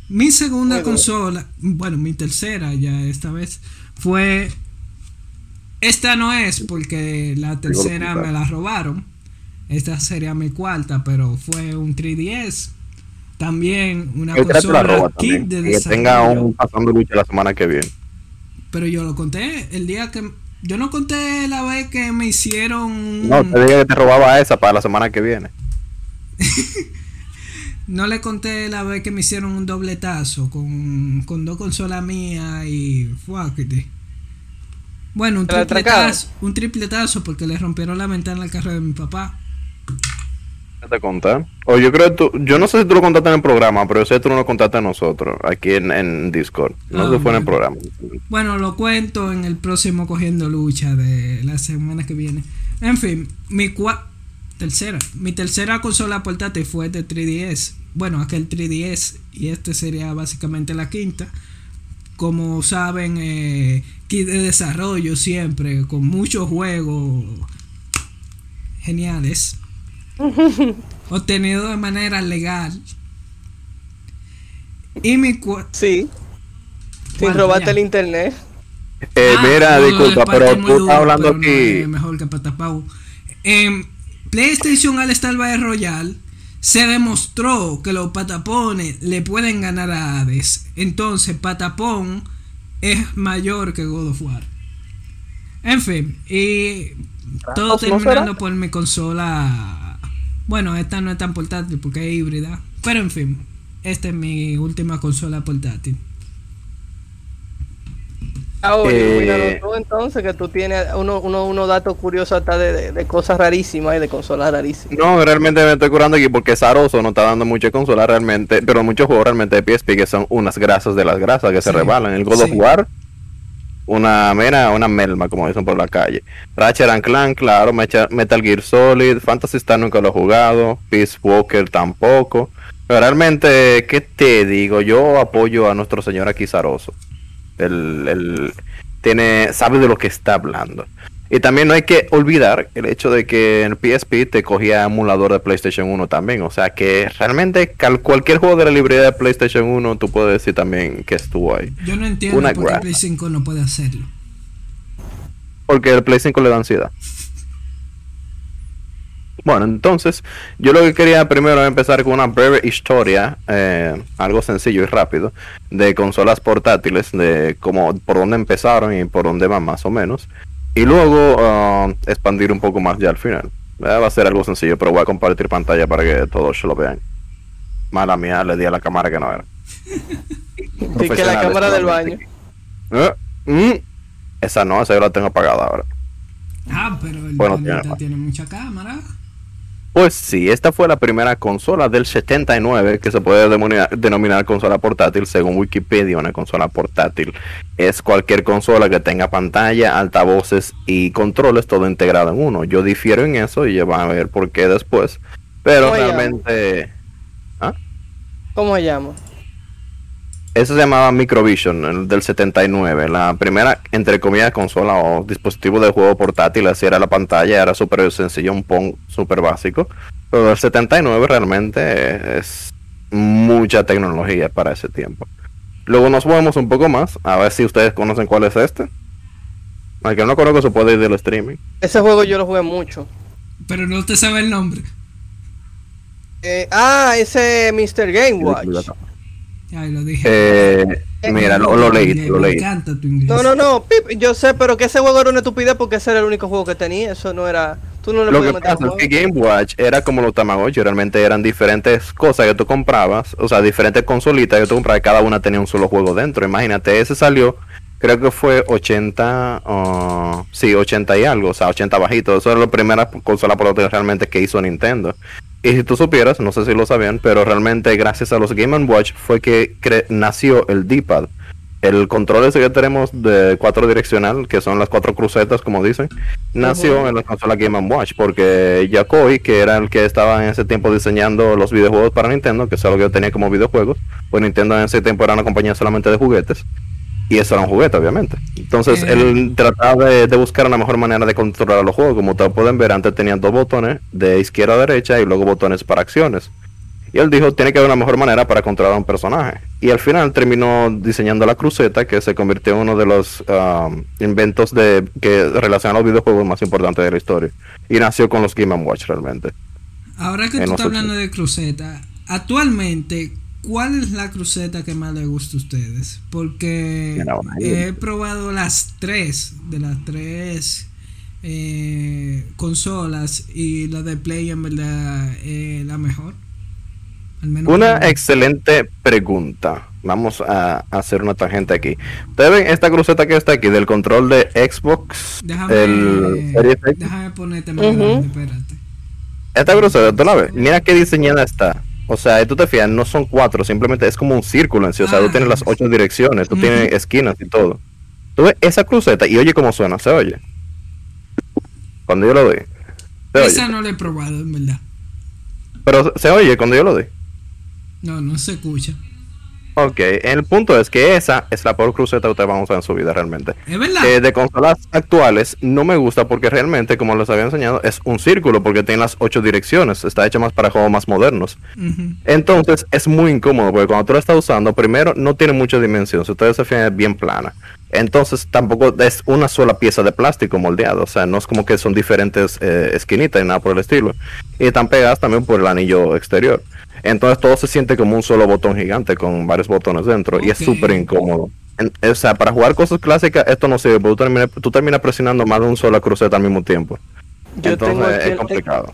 Mi segunda consola, bueno, mi tercera ya esta vez, fue esta no es porque la tercera me la robaron. Esta sería mi cuarta, pero fue un 3DS. También una consola kit de Que tenga un pasando lucha la semana que viene. Pero yo lo conté el día que. Yo no conté la vez que me hicieron. No, te dije que te robaba esa para la semana que viene. no le conté la vez que me hicieron un dobletazo con, con dos consolas mías y. Fuckity. Bueno, un tripletazo, un tripletazo porque le rompieron la ventana al carro de mi papá. ¿Qué te conté? O yo creo que tú, yo no sé si tú lo contaste en el programa, pero yo sé que tú no lo contaste a nosotros, aquí en, Discord. No si fue en el programa. Bueno, lo cuento en el próximo Cogiendo Lucha de la semana que viene. En fin, mi tercera, mi tercera consola portátil fue de 3DS. Bueno, aquel 3DS y este sería básicamente la quinta. Como saben, eh, kit de desarrollo siempre, con muchos juegos geniales, obtenido de manera legal. Y mi Sí. Sin robarte el internet. Eh, ah, mira, disculpa, pero tú estás hablando aquí. mejor que Patapau. En PlayStation All Star Battle Royale se demostró que los patapones le pueden ganar a Hades. Entonces, patapón es mayor que God of War. En fin, y todo terminando por mi consola. Bueno, esta no es tan portátil porque es híbrida. Pero en fin, esta es mi última consola portátil. Ah, oye, eh, tú entonces que tú tienes unos uno, uno datos curiosos hasta de, cosas rarísimas y de consolas rarísimas. No, realmente me estoy curando aquí porque Saroso no está dando muchas consolas realmente, pero muchos juegos realmente de PSP que son unas grasas de las grasas que se rebalan. El God of War, una mera, una melma, como dicen por la calle. Ratchet and Clank, claro, Metal Gear Solid, Fantasy Star nunca lo he jugado, Peace Walker tampoco. Pero realmente, ¿qué te digo? Yo apoyo a nuestro señor aquí Saroso. El, tiene, sabe de lo que está hablando. Y también no hay que olvidar el hecho de que en PSP te cogía emulador de PlayStation 1 también. O sea que realmente cualquier juego de la librería de PlayStation 1 tú puedes decir también que estuvo ahí. Yo no entiendo por qué Play 5 no puede hacerlo. Porque el Play 5 le da ansiedad. Bueno, entonces, yo lo que quería primero empezar con una breve historia, eh, algo sencillo y rápido, de consolas portátiles, de cómo, por dónde empezaron y por dónde van más o menos. Y luego uh, expandir un poco más ya al final. va a ser algo sencillo, pero voy a compartir pantalla para que todos lo vean. Mala mía, le di a la cámara que no era. y que la cámara del baño. Eh, mm, esa no, esa yo la tengo apagada ahora. Ah, pero el bueno, tiene mucha cámara. Pues sí, esta fue la primera consola del 79 que se puede denominar, consola portátil según Wikipedia. Una consola portátil es cualquier consola que tenga pantalla, altavoces y controles todo integrado en uno. Yo difiero en eso y ya van a ver por qué después. Pero realmente... ¿Ah? ¿Cómo se llama? Eso se llamaba Microvision, el del 79. La primera, entre comillas, consola o dispositivo de juego portátil. Así era la pantalla, era súper sencillo, un pong súper básico. Pero el 79 realmente es mucha tecnología para ese tiempo. Luego nos movemos un poco más, a ver si ustedes conocen cuál es este. Aunque no conozco, se puede ir del streaming. Ese juego yo lo jugué mucho. Pero no te sabe el nombre. Eh, ah, ese Mr. Game Watch. Ay, lo dije. Eh, mira, lo, leí, lo leí. No, no, no, yo sé, pero que ese juego era una estupidez porque ese era el único juego que tenía. Eso no era lo que pasa es que Game Watch era como los Tamagotchi, realmente eran diferentes cosas que tú comprabas, o sea, diferentes consolitas que tú comprabas, cada una tenía un solo juego dentro. Imagínate, ese salió, creo que fue 80, sí, 80 y algo, o sea, 80 bajitos. Eso era la primera consola portátil realmente que hizo Nintendo. Y si tú supieras, no sé si lo sabían, pero realmente gracias a los Game Watch fue que nació el D-Pad. El control ese que tenemos de cuatro direccional, que son las cuatro crucetas, como dicen, nació en la consola Game Watch, porque Yakoi, que era el que estaba en ese tiempo diseñando los videojuegos para Nintendo, que es algo que yo tenía como videojuegos, pues Nintendo en ese tiempo era una compañía solamente de juguetes, y eso era un juguete, obviamente. Entonces, él trataba de, de, buscar una mejor manera de controlar los juegos. Como ustedes pueden ver, antes tenían dos botones de izquierda a derecha y luego botones para acciones. Y él dijo, tiene que haber una mejor manera para controlar a un personaje. Y al final terminó diseñando la cruceta, que se convirtió en uno de los um, inventos de que relacionan los videojuegos más importantes de la historia. Y nació con los Game Watch realmente. Ahora que tú estás hablando de cruceta, actualmente, ¿cuál es la cruceta que más le gusta a ustedes? Porque he probado las tres, de las tres eh, consolas, y la de Play en verdad es la mejor. Una excelente pregunta. Vamos a, hacer una tangente aquí. Ustedes ven esta cruceta que está aquí del control de Xbox. Déjame, el déjame ponerte más espérate. Esta cruceta, tú la ves. Mira qué diseñada está. O sea, tú te fijas, no son cuatro, simplemente es como un círculo en sí. O sea, tú tienes las ah, ocho direcciones, tú tienes esquinas y todo. Tú ves esa cruceta y oye cómo suena, se oye. Cuando yo lo doy. Esa no la he probado, en verdad. Pero se oye cuando yo lo doy. No, no se escucha. Ok, el punto es que esa es la peor cruceta que ustedes van a usar en su vida realmente. Es verdad. Eh, de consolas actuales no me gusta porque realmente, como les había enseñado, es un círculo porque tiene las ocho direcciones. Está hecha más para juegos más modernos. Entonces es muy incómodo porque cuando tú la estás usando, primero no tiene mucha dimensión. Si ustedes se fijan, es bien plana. Entonces tampoco es una sola pieza de plástico moldeado. O sea, no es como que son diferentes eh, esquinitas y nada por el estilo. Y están pegadas también por el anillo exterior. Entonces todo se siente como un solo botón gigante con varios botones dentro y es súper incómodo. o sea, para jugar cosas clásicas esto no sirve, porque tú terminas, presionando más de un solo cruceta al mismo tiempo. Entonces es complicado.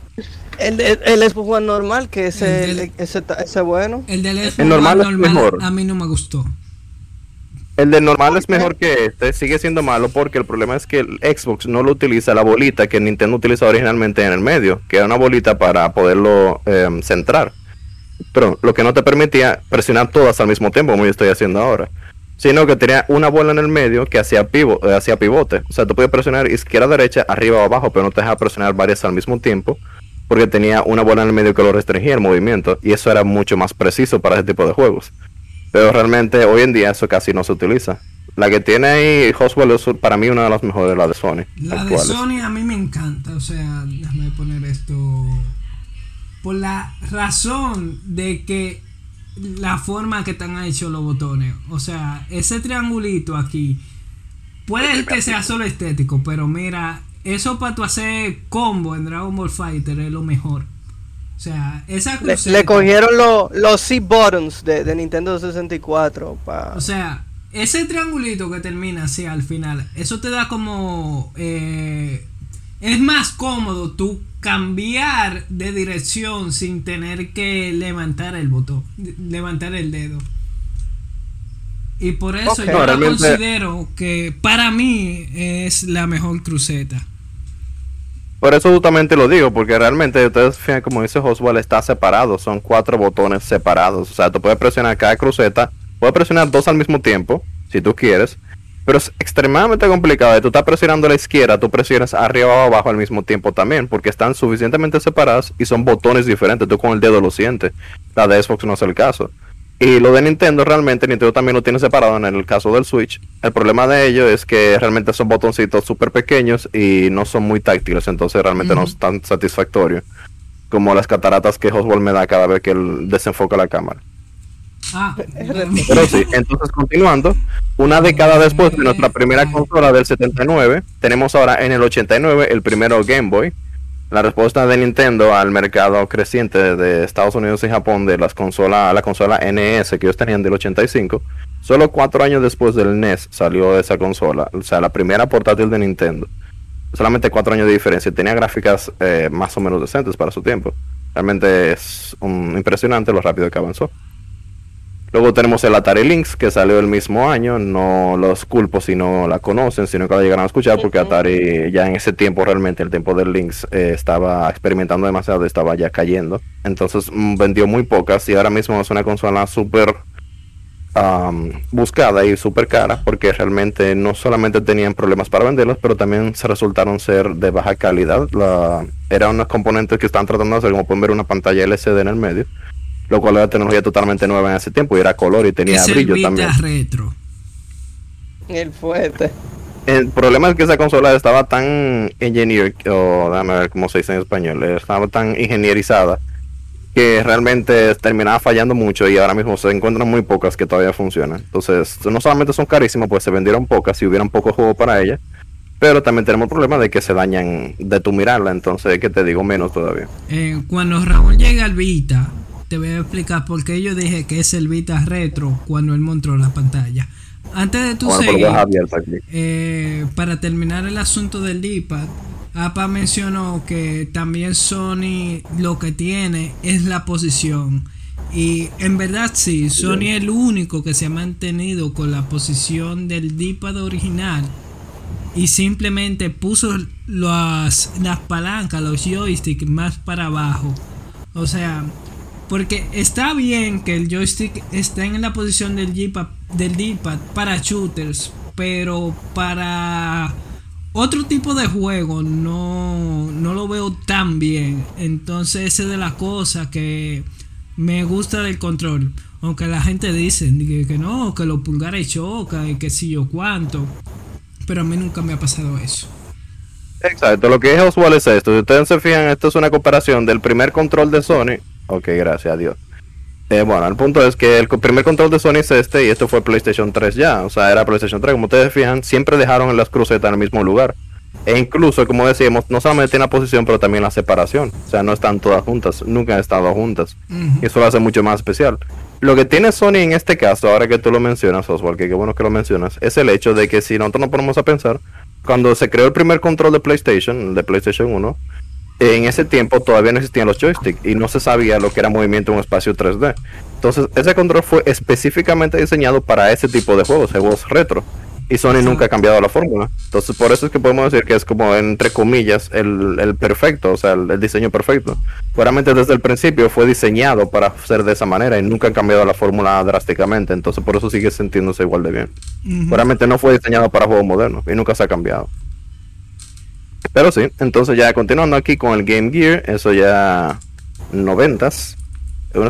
El, el, Xbox normal, que ese, ese, ese, bueno. El del Xbox normal, es mejor. a mí no me gustó. El de normal es mejor que este, sigue siendo malo porque el problema es que el Xbox no lo utiliza la bolita que Nintendo utiliza originalmente en el medio, que era una bolita para poderlo em, centrar pero lo que no te permitía presionar todas al mismo tiempo, como yo estoy haciendo ahora. Sino que tenía una bola en el medio que hacía, pivo, eh, hacía pivote. O sea, tú podías presionar izquierda, derecha, arriba o abajo, pero no te dejaba presionar varias al mismo tiempo. Porque tenía una bola en el medio que lo restringía el movimiento. Y eso era mucho más preciso para ese tipo de juegos. Pero realmente hoy en día eso casi no se utiliza. La que tiene ahí Hoswell es para mí una de las mejores, la de Sony. La de Sony a mí me encanta. O sea, déjame poner esto por la razón de que la forma que están hechos los botones. O sea, ese triangulito aquí puede que sea solo estético, pero mira, eso para tu hacer combo en Dragon Ball Fighter es lo mejor. O sea, esa le, cogieron los C buttons de, Nintendo 64 para... O sea, ese triangulito que termina así al final, eso te da como... Eh, es más cómodo tú cambiar de dirección sin tener que levantar el botón, levantar el dedo. Y por eso yo considero que para mí es la mejor cruceta. Por eso justamente lo digo, porque realmente ustedes fíjense como dice Oswald, está separado, son cuatro botones separados. O sea, tú puedes presionar cada cruceta, puedes presionar dos al mismo tiempo, si tú quieres, pero es extremadamente complicado. Tú estás presionando a la izquierda, tú presionas arriba o abajo al mismo tiempo también, porque están suficientemente separadas y son botones diferentes. Tú con el dedo lo sientes. La de Xbox no es el caso. Y lo de Nintendo realmente, Nintendo también lo tiene separado en el caso del Switch. El problema de ello es que realmente son botoncitos súper pequeños y no son muy táctiles, entonces realmente no es tan satisfactorio como las cataratas que Oswald me da cada vez que él desenfoca la cámara. Ah, Pero sí, entonces continuando, una década después de nuestra primera consola del 79, tenemos ahora en el 89 el primero Game Boy. La respuesta de Nintendo al mercado creciente de Estados Unidos y Japón de las consolas, la consola NES que ellos tenían del 85, solo cuatro años después del NES salió esa consola, o sea, la primera portátil de Nintendo. solamente cuatro años de diferencia. Tenía gráficas eh, más o menos decentes para su tiempo. Realmente es impresionante lo rápido que avanzó. Luego tenemos el Atari Lynx, que salió el mismo año. No los culpo si no la conocen, sino que la llegaron a escuchar, porque Atari ya en ese tiempo, realmente, el tiempo del Lynx, eh, estaba experimentando demasiado estaba ya cayendo. Entonces mm, vendió muy pocas y ahora mismo es una consola súper buscada y súper cara, porque realmente no solamente tenían problemas para venderlas, pero también se resultaron ser de baja calidad. La, eran unos componentes que están tratando de hacer, como pueden ver, una pantalla LCD en el medio lo cual era tecnología totalmente nueva en ese tiempo y era color y tenía brillo el también. retro. El fuerte. El problema es que esa consola estaba tan engineer, o déjame ver cómo se dice en español, estaba tan ingenierizada que realmente terminaba fallando mucho y ahora mismo se encuentran muy pocas que todavía funcionan. Entonces, no solamente son carísimas, pues se vendieron pocas y hubieran pocos juegos para ellas, pero también tenemos el problema de que se dañan de tu mirarla, entonces, que te digo menos todavía. Eh, cuando Raúl llega al Vita, te voy a explicar por qué yo dije que es el Vita Retro cuando él mostró la pantalla. Antes de tu seguir, eh, para terminar el asunto del D-pad, APA mencionó que también Sony lo que tiene es la posición. Y en verdad sí, Sony es el único que se ha mantenido con la posición del D-pad original. Y simplemente puso las, las palancas, los joysticks más para abajo. O sea, porque está bien que el joystick esté en la posición del D-pad para shooters, pero para otro tipo de juego no, no lo veo tan bien. Entonces, esa es de las cosas que me gusta del control. Aunque la gente dice que, no, que los pulgares chocan y que si yo cuánto. Pero a mí nunca me ha pasado eso. Exacto, lo que es usual es esto. Si ustedes se fijan, esto es una comparación del primer control de Sony Ok, gracias a Dios. Eh, bueno, el punto es que el primer control de Sony es este y esto fue PlayStation 3 ya. O sea, era PlayStation 3. Como ustedes fijan, siempre dejaron las crucetas en el mismo lugar. E incluso, como decíamos, no solamente en la posición, pero también la separación. O sea, no están todas juntas, nunca han estado juntas. Y eso lo hace mucho más especial. Lo que tiene Sony en este caso, ahora que tú lo mencionas, Oswald, que qué bueno que lo mencionas, es el hecho de que si nosotros nos ponemos a pensar, cuando se creó el primer control de PlayStation, el de PlayStation 1, en ese tiempo todavía no existían los joysticks y no se sabía lo que era movimiento en un espacio 3D. Entonces, ese control fue específicamente diseñado para ese tipo de juegos, juegos retro. Y Sony nunca ha cambiado la fórmula. Entonces, por eso es que podemos decir que es como, entre comillas, el, perfecto, o sea, el, diseño perfecto. Claramente desde el principio fue diseñado para ser de esa manera y nunca han cambiado la fórmula drásticamente. Entonces, por eso sigue sintiéndose igual de bien. Claramente no fue diseñado para juegos modernos y nunca se ha cambiado. Pero sí, entonces ya continuando aquí con el Game Gear, eso ya noventas.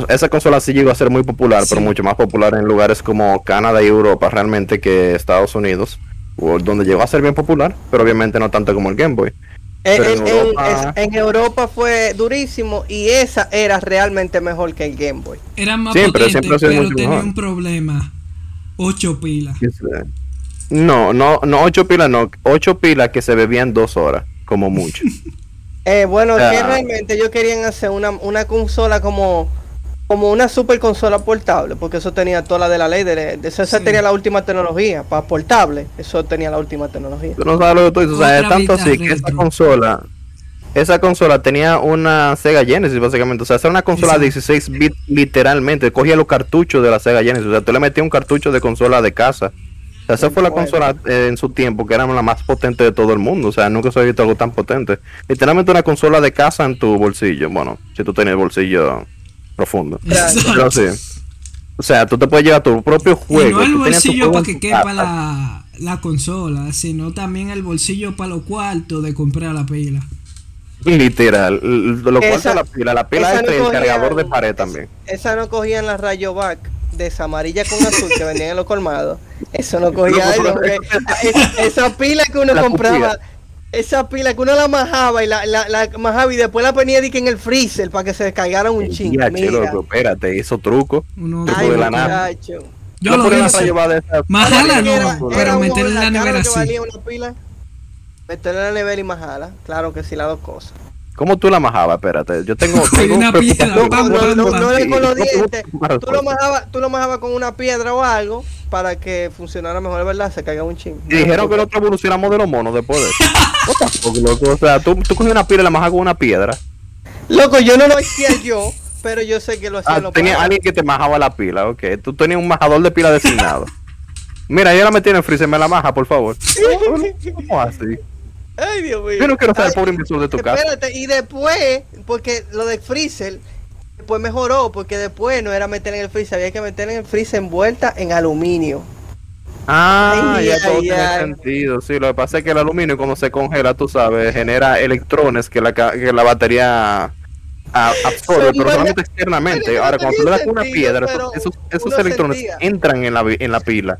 Esa consola sí llegó a ser muy popular, pero mucho más popular en lugares como Canadá y Europa realmente que Estados Unidos, donde llegó a ser bien popular, pero obviamente no tanto como el Game Boy. En, Europa... fue durísimo y esa era realmente mejor que el Game Boy. Era más potente, pero tenía un problema. Ocho pilas. No, no, no ocho pilas, no. Ocho pilas que se bebían dos horas, como mucho. eh, bueno, que realmente ellos querían hacer una, una consola como como una super consola portable, porque eso tenía toda la de la ley, de, de esa tenía la última tecnología, para portable, eso tenía la última tecnología. Tú no sabes lo que tú dices, o sea, es tanto así que esa consola, esa consola tenía una Sega Genesis básicamente, o sea, era una consola de 16 bits literalmente, cogía los cartuchos de la Sega Genesis, o sea, tú le metías un cartucho de consola de casa esa fue la consola eh, en su tiempo que era la más potente de todo el mundo. O sea, nunca se había visto algo tan potente. Literalmente una consola de casa en tu bolsillo. Bueno, si tú tienes el bolsillo profundo. Pero sí. O sea, tú te puedes llevar tu propio juego. no el bolsillo para que quepa la, la, consola, sino también el bolsillo para los cuartos de comprar la pila. Literal, lo cuartos la pila. La pila es el cargador de pared también. Esa no cogían la rayo back de esa amarilla con azul que vendían en los colmados. Eso no cogía esa, pila que uno compraba. Esa pila que uno la majaba y la, la, la majaba y después la ponía en el freezer para que se descargara un chingo. espérate, hizo truco. Uno, truco de la nada. Yo lo hice. Majala no, pero meterle en la nevera sí. Meterle en la nevera y majala. Claro que sí, las dos cosas. ¿Cómo tú la majabas? Espérate, yo tengo, una piedra. No, no, no, con los dientes. Tú lo majabas, tú lo majabas con una piedra o algo para que funcionara mejor, ¿verdad? Se caiga un ching. Y dijeron que nosotros evolucionamos de los monos después de eso. loco. O sea, tú, tú cogías una piedra y la majas con una piedra. Loco, yo no lo hacía yo, pero yo sé que lo hacía ah, Tenía alguien que te majaba la pila, ok. Tú tenías un majador de pila designado. Mira, yo la metí en el freezer, me la maja, por favor. ¿Cómo así? Ay, Dios mío. Yo no quiero el pobre inversor de tu casa. Espérate, y después, porque lo del freezer, después mejoró, porque después no era meter en el freezer, había que meter en el freezer envuelta en aluminio. Ah, ya todo tiene sentido. Sí, lo que pasa es que el aluminio, cuando se congela, tú sabes, genera electrones que la, que la batería absorbe, pero solamente externamente. Ahora, cuando tú le das una piedra, esos, esos, electrones entran en la, en la pila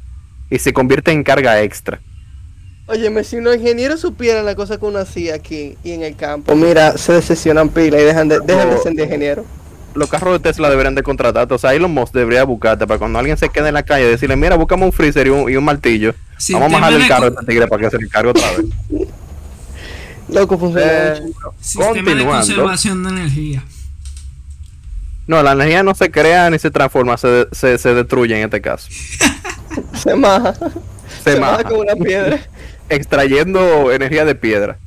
y se convierten en carga extra. Oye, si los ingenieros supieran la cosa que uno hacía aquí y en el campo, mira, se decepcionan pila y dejan de, dejan de ser de ingeniero los carros de Tesla deberían de contratar. O sea, Elon Musk debería buscarte para cuando alguien se quede en la calle decirle, mira, búscame un freezer y un, y un martillo. Vamos a bajar el carro de este tigre para que se le cargue otra vez. Loco, funciona eh, Sistema de conservación de energía. No, la energía no se crea ni se transforma, se, se, se destruye en este caso. se maja. Se, se maja como una piedra. Extrayendo energía de piedra.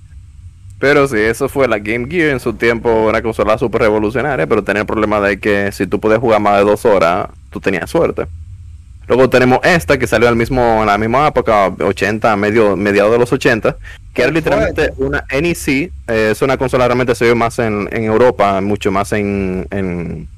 Pero sí, eso fue la Game Gear en su tiempo, una consola súper revolucionaria, pero tenía el problema de que si tú podías jugar más de dos horas, tú tenías suerte. Luego tenemos esta que salió al mismo, en la misma época, 80, medio, mediados de los 80, que era literalmente una NEC. Eh, es una consola realmente se vio más en, en Europa, mucho más en, en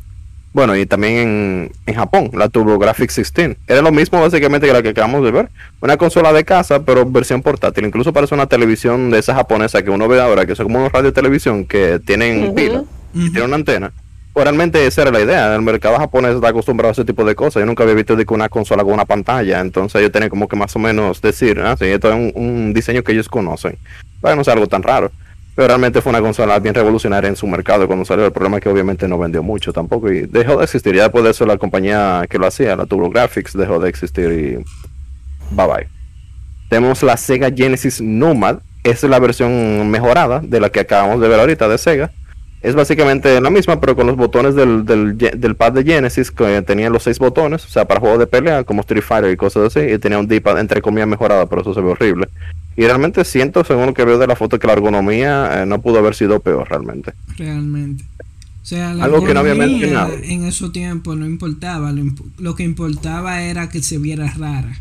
bueno, y también en, en Japón, la TurboGrafx 16. Era lo mismo básicamente que la que acabamos de ver. Una consola de casa, pero versión portátil. Incluso parece una televisión de esa japonesa que uno ve ahora, que son como unos radio televisión que tienen pila y tienen una antena. Pues realmente esa era la idea. El mercado japonés está acostumbrado a ese tipo de cosas. Yo nunca había visto de que una consola con una pantalla. Entonces yo tenía como que más o menos decir, ah, sí, esto es un, un diseño que ellos conocen. Para no ser algo tan raro. Pero realmente fue una consola bien revolucionaria en su mercado cuando salió. El problema es que obviamente no vendió mucho tampoco y dejó de existir. Ya después de eso la compañía que lo hacía, la TurboGrafx, dejó de existir y bye bye. Tenemos la Sega Genesis Nomad. Es la versión mejorada de la que acabamos de ver ahorita de Sega. Es básicamente la misma, pero con los botones del, del, pad de Genesis, que tenía los seis botones, o sea, para juegos de pelea, como Street Fighter y cosas así, y tenía un D-pad entre comillas mejorado, pero eso se ve horrible. Y realmente siento, según lo que veo de la foto, que la ergonomía eh, no pudo haber sido peor realmente. Realmente. O sea, la Algo que no había mencionado. En ese tiempo no importaba, lo, que importaba era que se viera rara.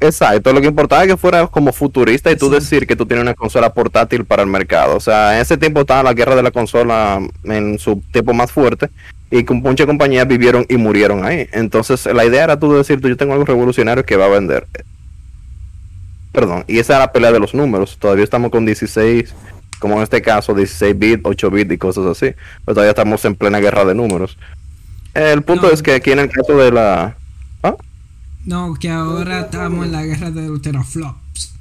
Exacto, lo que importaba es que fuera como futurista y tú decir que tú tienes una consola portátil para el mercado. O sea, en ese tiempo estaba la guerra de la consola en su tiempo más fuerte y con muchas compañías vivieron y murieron ahí. Entonces, la idea era tú decir, yo tengo algo revolucionario que va a vender. Perdón, y esa era la pelea de los números. Todavía estamos con 16, como en este caso, 16 bits, 8 bits y cosas así. Pero todavía estamos en plena guerra de números. El punto es que aquí en el caso de la... ¿Ah? No, que ahora estamos en la guerra de los teraflops.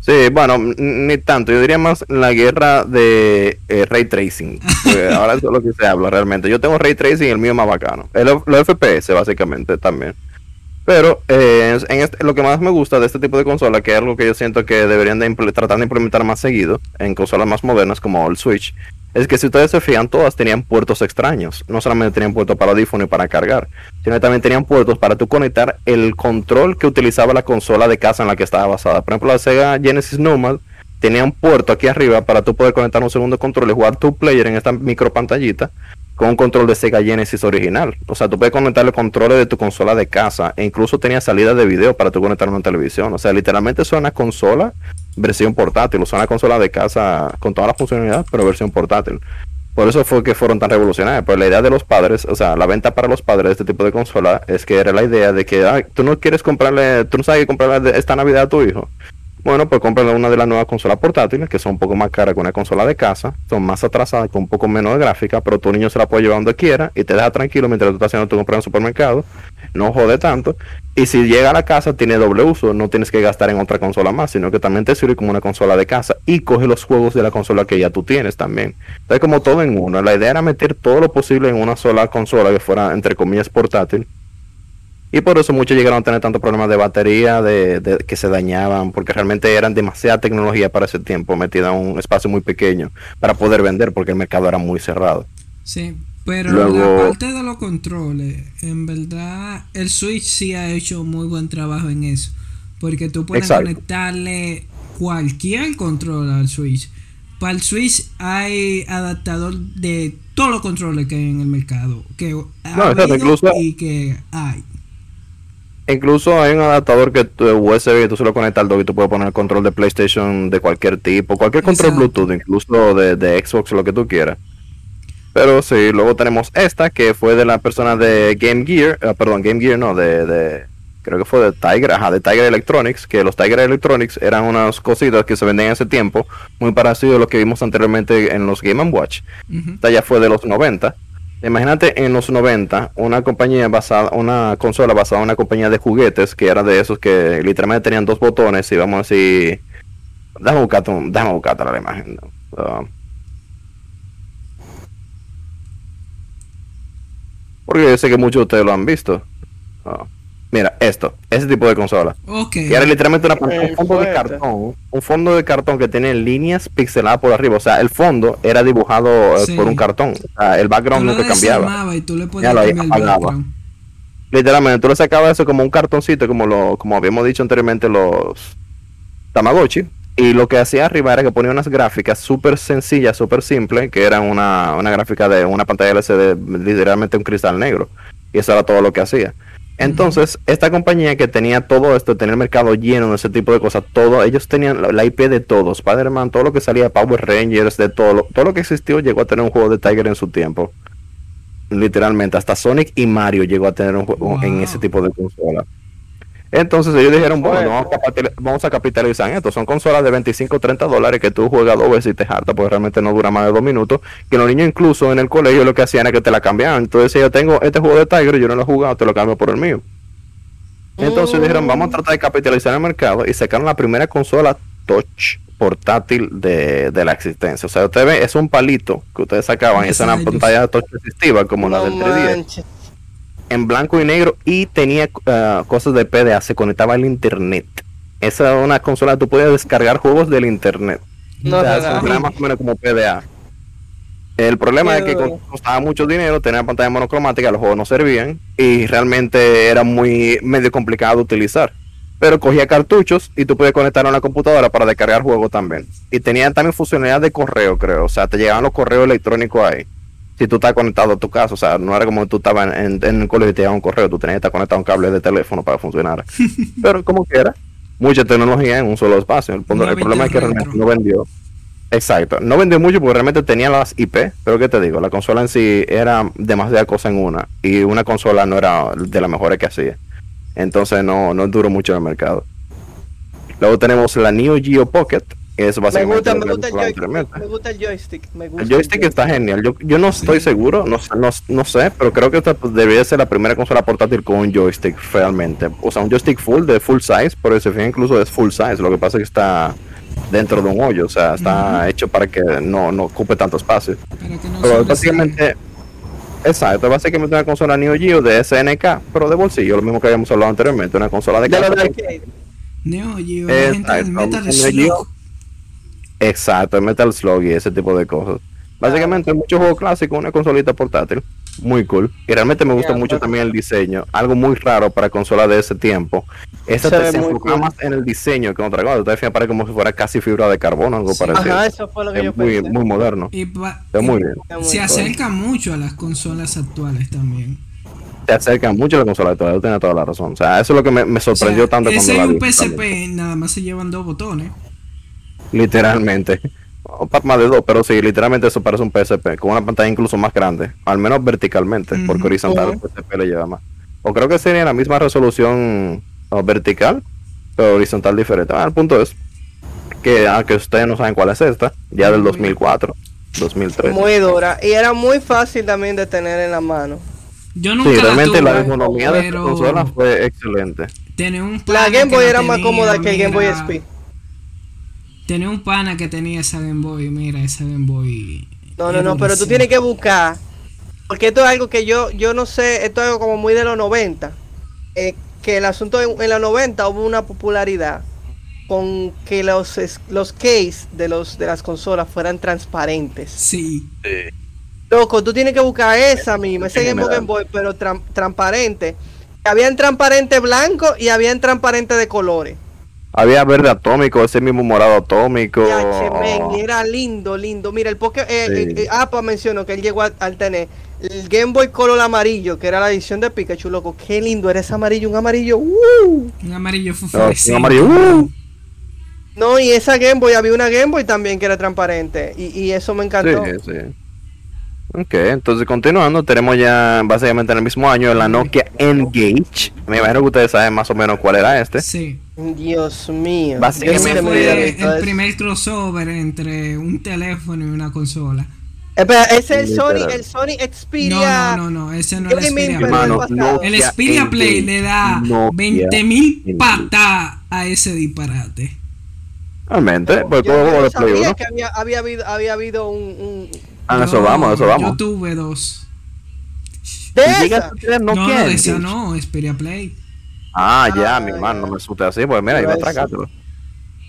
Sí, bueno, ni tanto. Yo diría más la guerra de eh, ray tracing. ahora eso es lo que se habla realmente. Yo tengo ray tracing y el mío es más bacano. El, los FPS, básicamente, también. Pero eh, en este, lo que más me gusta de este tipo de consola, que es algo que yo siento que deberían de tratar de implementar más seguido en consolas más modernas como el Switch, es que si ustedes se fijan, todas tenían puertos extraños. No solamente tenían puertos para audífono y para cargar, sino que también tenían puertos para tú conectar el control que utilizaba la consola de casa en la que estaba basada. Por ejemplo, la Sega Genesis Nomad tenía un puerto aquí arriba para tú poder conectar un segundo control y jugar tu player en esta micro pantallita con un control de Sega Genesis original. O sea, tú puedes conectar los controles de tu consola de casa e incluso tenía salida de video para tú conectar una televisión. O sea, literalmente es una consola versión portátil, o sea, una consola de casa con todas las funcionalidades, pero versión portátil. Por eso fue que fueron tan revolucionarios. Pues la idea de los padres, o sea, la venta para los padres de este tipo de consola es que era la idea de que tú no quieres comprarle, tú no sabes comprarle esta Navidad a tu hijo. Bueno, pues cómprale una de las nuevas consolas portátiles, que son un poco más caras que una consola de casa, son más atrasadas, con un poco menos de gráfica, pero tu niño se la puede llevar donde quiera y te deja tranquilo mientras tú estás haciendo tu compra en el supermercado, no jode tanto. Y si llega a la casa, tiene doble uso, no tienes que gastar en otra consola más, sino que también te sirve como una consola de casa y coge los juegos de la consola que ya tú tienes también. Entonces, como todo en uno, la idea era meter todo lo posible en una sola consola que fuera, entre comillas, portátil y por eso muchos llegaron a tener tantos problemas de batería, de, que se dañaban, porque realmente eran demasiada tecnología para ese tiempo, metida en un espacio muy pequeño para poder vender, porque el mercado era muy cerrado. Sí, Pero la parte de los controles, en verdad, el Switch sí ha hecho muy buen trabajo en eso. Porque tú puedes conectarle cualquier control al Switch. Para el Switch hay adaptador de todos los controles que hay en el mercado. Que incluso, y que hay. Incluso hay un adaptador que USB tú se lo conectas al dock y tú puedes poner el control de PlayStation de cualquier tipo, cualquier control Bluetooth, incluso de, de Xbox, lo que tú quieras. Pero sí, luego tenemos esta que fue de la persona de Game Gear, ah, perdón, Game Gear no, de, creo que fue de Tiger, ajá, de Tiger Electronics, que los Tiger Electronics eran unas cositas que se vendían en ese tiempo, muy parecido a lo que vimos anteriormente en los Game Watch. Esta ya fue de los 90. Imagínate en los 90 una compañía basada, una consola basada en una compañía de juguetes que era de esos que literalmente tenían dos botones y vamos a decir, déjame buscar, déjame buscar la imagen. Porque yo sé que muchos de ustedes lo han visto. Mira, esto, ese tipo de consola. Que era literalmente una, un fondo de cartón. Un fondo de cartón que tiene líneas pixeladas por arriba. O sea, el fondo era dibujado eh, por un cartón. O sea, el background nunca cambiaba. Y tú le podías el Literalmente, tú le sacabas eso como un cartoncito, como lo, como habíamos dicho anteriormente, los Tamagotchi. Y lo que hacía arriba era que ponía unas gráficas súper sencillas, súper simples, que eran una, una gráfica de una pantalla LCD, literalmente un cristal negro. Y eso era todo lo que hacía. Entonces, esta compañía que tenía todo esto, tenía el mercado lleno de ese tipo de cosas, todo, ellos tenían la IP de todos, Spider-Man, todo lo que salía, Power Rangers, de todo, todo lo que existió llegó a tener un juego de Tiger en su tiempo. Literalmente, hasta Sonic y Mario llegó a tener un juego en ese tipo de consola. Entonces ellos dijeron, bueno, vamos a, capitalizar en esto. Son consolas de 25 o 30 dólares que tú juegas dos veces y te harta, porque realmente no dura más de dos minutos. Que los niños incluso en el colegio lo que hacían era que te la cambiaban. Entonces si yo tengo este juego de Tiger y yo no lo he jugado, te lo cambio por el mío. Entonces dijeron, vamos a tratar de capitalizar el mercado y sacaron la primera consola touch portátil de, la existencia. O sea, usted ve, es un palito que ustedes sacaban y es una pantalla touch resistiva como la del 3D en blanco y negro y tenía uh, cosas de PDA, se conectaba al internet. Esa era una consola que tú podías descargar juegos del internet. No, o sea, era más o menos como PDA. El problema es que costaba mucho dinero, tenía pantalla monocromática, los juegos no servían y realmente era muy medio complicado de utilizar. Pero cogía cartuchos y tú podías conectar a una computadora para descargar juegos también. Y tenía también funcionalidad de correo, creo. O sea, te llegaban los correos electrónicos ahí si tú estás conectado a tu casa, o sea, no era como tú estabas en, el colegio y te un correo, tú tenías que estar conectado a un cable de teléfono para funcionar. Pero como quiera, mucha tecnología en un solo espacio. El, problema es que realmente no vendió. Exacto, no vendió mucho porque realmente tenía las IP, pero ¿qué te digo? La consola en sí era demasiada cosa en una y una consola no era de las mejores que hacía. Entonces no, no duró mucho en el mercado. Luego tenemos la Neo Geo Pocket, es básicamente me gusta, me, gusta me gusta el joystick. el joystick está genial. Yo, yo no estoy seguro, no, no, no, sé, pero creo que esta debería ser la primera consola portátil con un joystick realmente. O sea, un joystick full de full size, por ese fin incluso es full size. Lo que pasa es que está dentro de un hoyo, o sea, está hecho para que no, no ocupe tanto espacio. pero básicamente, exacto, básicamente una consola Neo Geo de SNK, pero de bolsillo, lo mismo que habíamos hablado anteriormente, una consola de, de Neo Geo, Metal Slug. Exacto, Metal Slug y ese tipo de cosas. Básicamente, muchos juegos clásicos, una consolita portátil, muy cool. Y realmente me gusta mucho también el diseño, algo muy raro para consolas de ese tiempo. Esta se, se enfoca más en el diseño que en otra cosa. Te parece como si fuera casi fibra de carbono, algo parecido. Ajá, eso fue lo que es yo muy, muy moderno. Y muy bien. Se acerca mucho a las consolas actuales también. Se acerca mucho a las consolas actuales, tiene toda la razón. O sea, eso es lo que me, sorprendió tanto cuando la vi. un PSP, nada más se llevan dos botones. Literalmente. O más de dos, pero sí, literalmente eso parece un PSP, con una pantalla incluso más grande, al menos verticalmente, porque horizontal el PSP le lleva más. O creo que sería la misma resolución vertical, pero horizontal diferente. Ah, el punto es que, aunque ustedes no saben cuál es esta, ya del 2004, 2003. Muy dura, y era muy fácil también de tener en la mano. Yo nunca sí, realmente la, ergonomía de esta consola fue excelente. la Game Boy era más cómoda que el Game Boy SP. Tenía un pana que tenía esa Game Boy, mira, esa Game Boy. No, no, no, pero tú tienes que buscar. Porque esto es algo que yo, yo no sé, esto es algo como muy de los 90. Eh, que el asunto en, en, los 90 hubo una popularidad con que los, los case de, los, de las consolas fueran transparentes. Sí. Loco, tú tienes que buscar esa misma, ese Game Boy, pero transparente. Había en transparente blanco y había en transparente de colores. Había verde atómico, ese mismo morado atómico. era lindo, lindo. Mira, el Pokémon. Eh, eh, eh, ah, pues mencionó que él llegó al tener el Game Boy Color amarillo, que era la edición de Pikachu, loco. Qué lindo era ese amarillo, un amarillo. Uh. Un amarillo no, un amarillo. Uh. No, y esa Game Boy, había una Game Boy también que era transparente. Y, y eso me encantó. Sí, sí. Ok, entonces continuando, tenemos ya básicamente en el mismo año la Nokia Engage. Me imagino que ustedes saben más o menos cuál era este. Sí. Dios mío. Básicamente fue el primer crossover entre un teléfono y una consola. Espera, ese es el Sony, el Sony Xperia. No, no, no, ese no es el Xperia Play. el Xperia Play le da 20.000 patas a ese disparate. Realmente, pues yo, sabía que había, había, habido, había habido un Ah, eso vamos, eso vamos. Yo tuve dos. ¿De esa? No, no, de esa no, Xperia Play. Ah, ya, mi hermano, no me asuste así, pues mira, iba a tragártelo.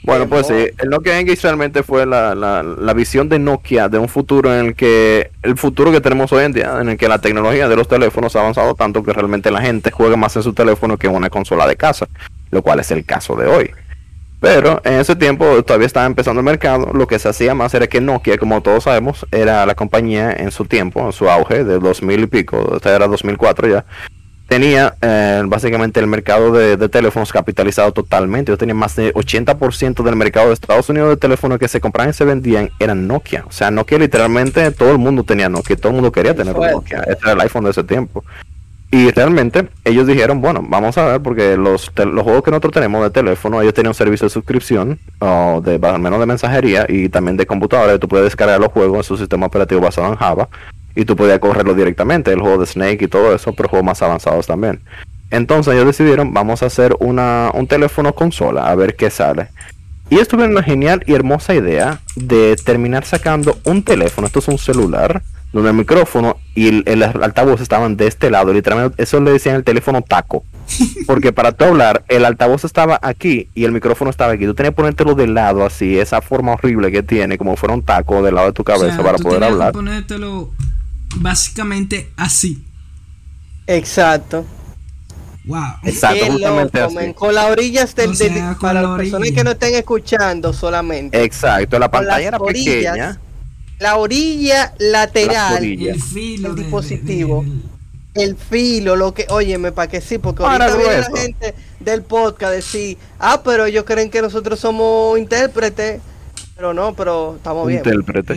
Bueno, pues sí, el Nokia Engage realmente fue la, la, la, visión de Nokia de un futuro en el que, el futuro que tenemos hoy en día, en el que la tecnología de los teléfonos ha avanzado tanto que realmente la gente juega más en su teléfono que en una consola de casa, lo cual es el caso de hoy. Pero en ese tiempo todavía estaba empezando el mercado. Lo que se hacía más era que Nokia, como todos sabemos, era la compañía en su tiempo, en su auge de 2000 y pico, este era 2004 ya. Tenía eh, básicamente el mercado de, teléfonos capitalizado totalmente. Yo tenía más de 80% del mercado de Estados Unidos de teléfonos que se compraban y se vendían eran Nokia. O sea, Nokia literalmente todo el mundo tenía Nokia, todo el mundo quería tener un Nokia. Este era el iPhone de ese tiempo. Y realmente ellos dijeron, bueno, vamos a ver, porque los, los juegos que nosotros tenemos de teléfono, ellos tienen un servicio de suscripción, o de, al menos de mensajería y también de computadora, tú puedes descargar los juegos en su sistema operativo basado en Java y tú podías correrlo directamente, el juego de Snake y todo eso, pero juegos más avanzados también. Entonces ellos decidieron, vamos a hacer una, un teléfono consola, a ver qué sale. Y estuvieron una genial y hermosa idea de terminar sacando un teléfono, esto es un celular, donde el micrófono y el, altavoz estaban de este lado. Literalmente, eso le decían el teléfono taco. Porque para tú hablar, el altavoz estaba aquí y el micrófono estaba aquí. Tú tenías que ponértelo de lado así, esa forma horrible que tiene, como fuera un taco del lado de tu cabeza para poder hablar. Que ponértelo básicamente así. Exacto. Wow. Exacto, justamente así. Con las orillas del, para las personas que no estén escuchando solamente. Exacto, la pantalla era pequeña la orilla lateral el filo del dispositivo. el filo, lo que, óyeme, para que sí, porque ahorita viene la gente del podcast decir, ah, pero ellos creen que nosotros somos intérpretes. Pero no, pero estamos bien. Intérprete.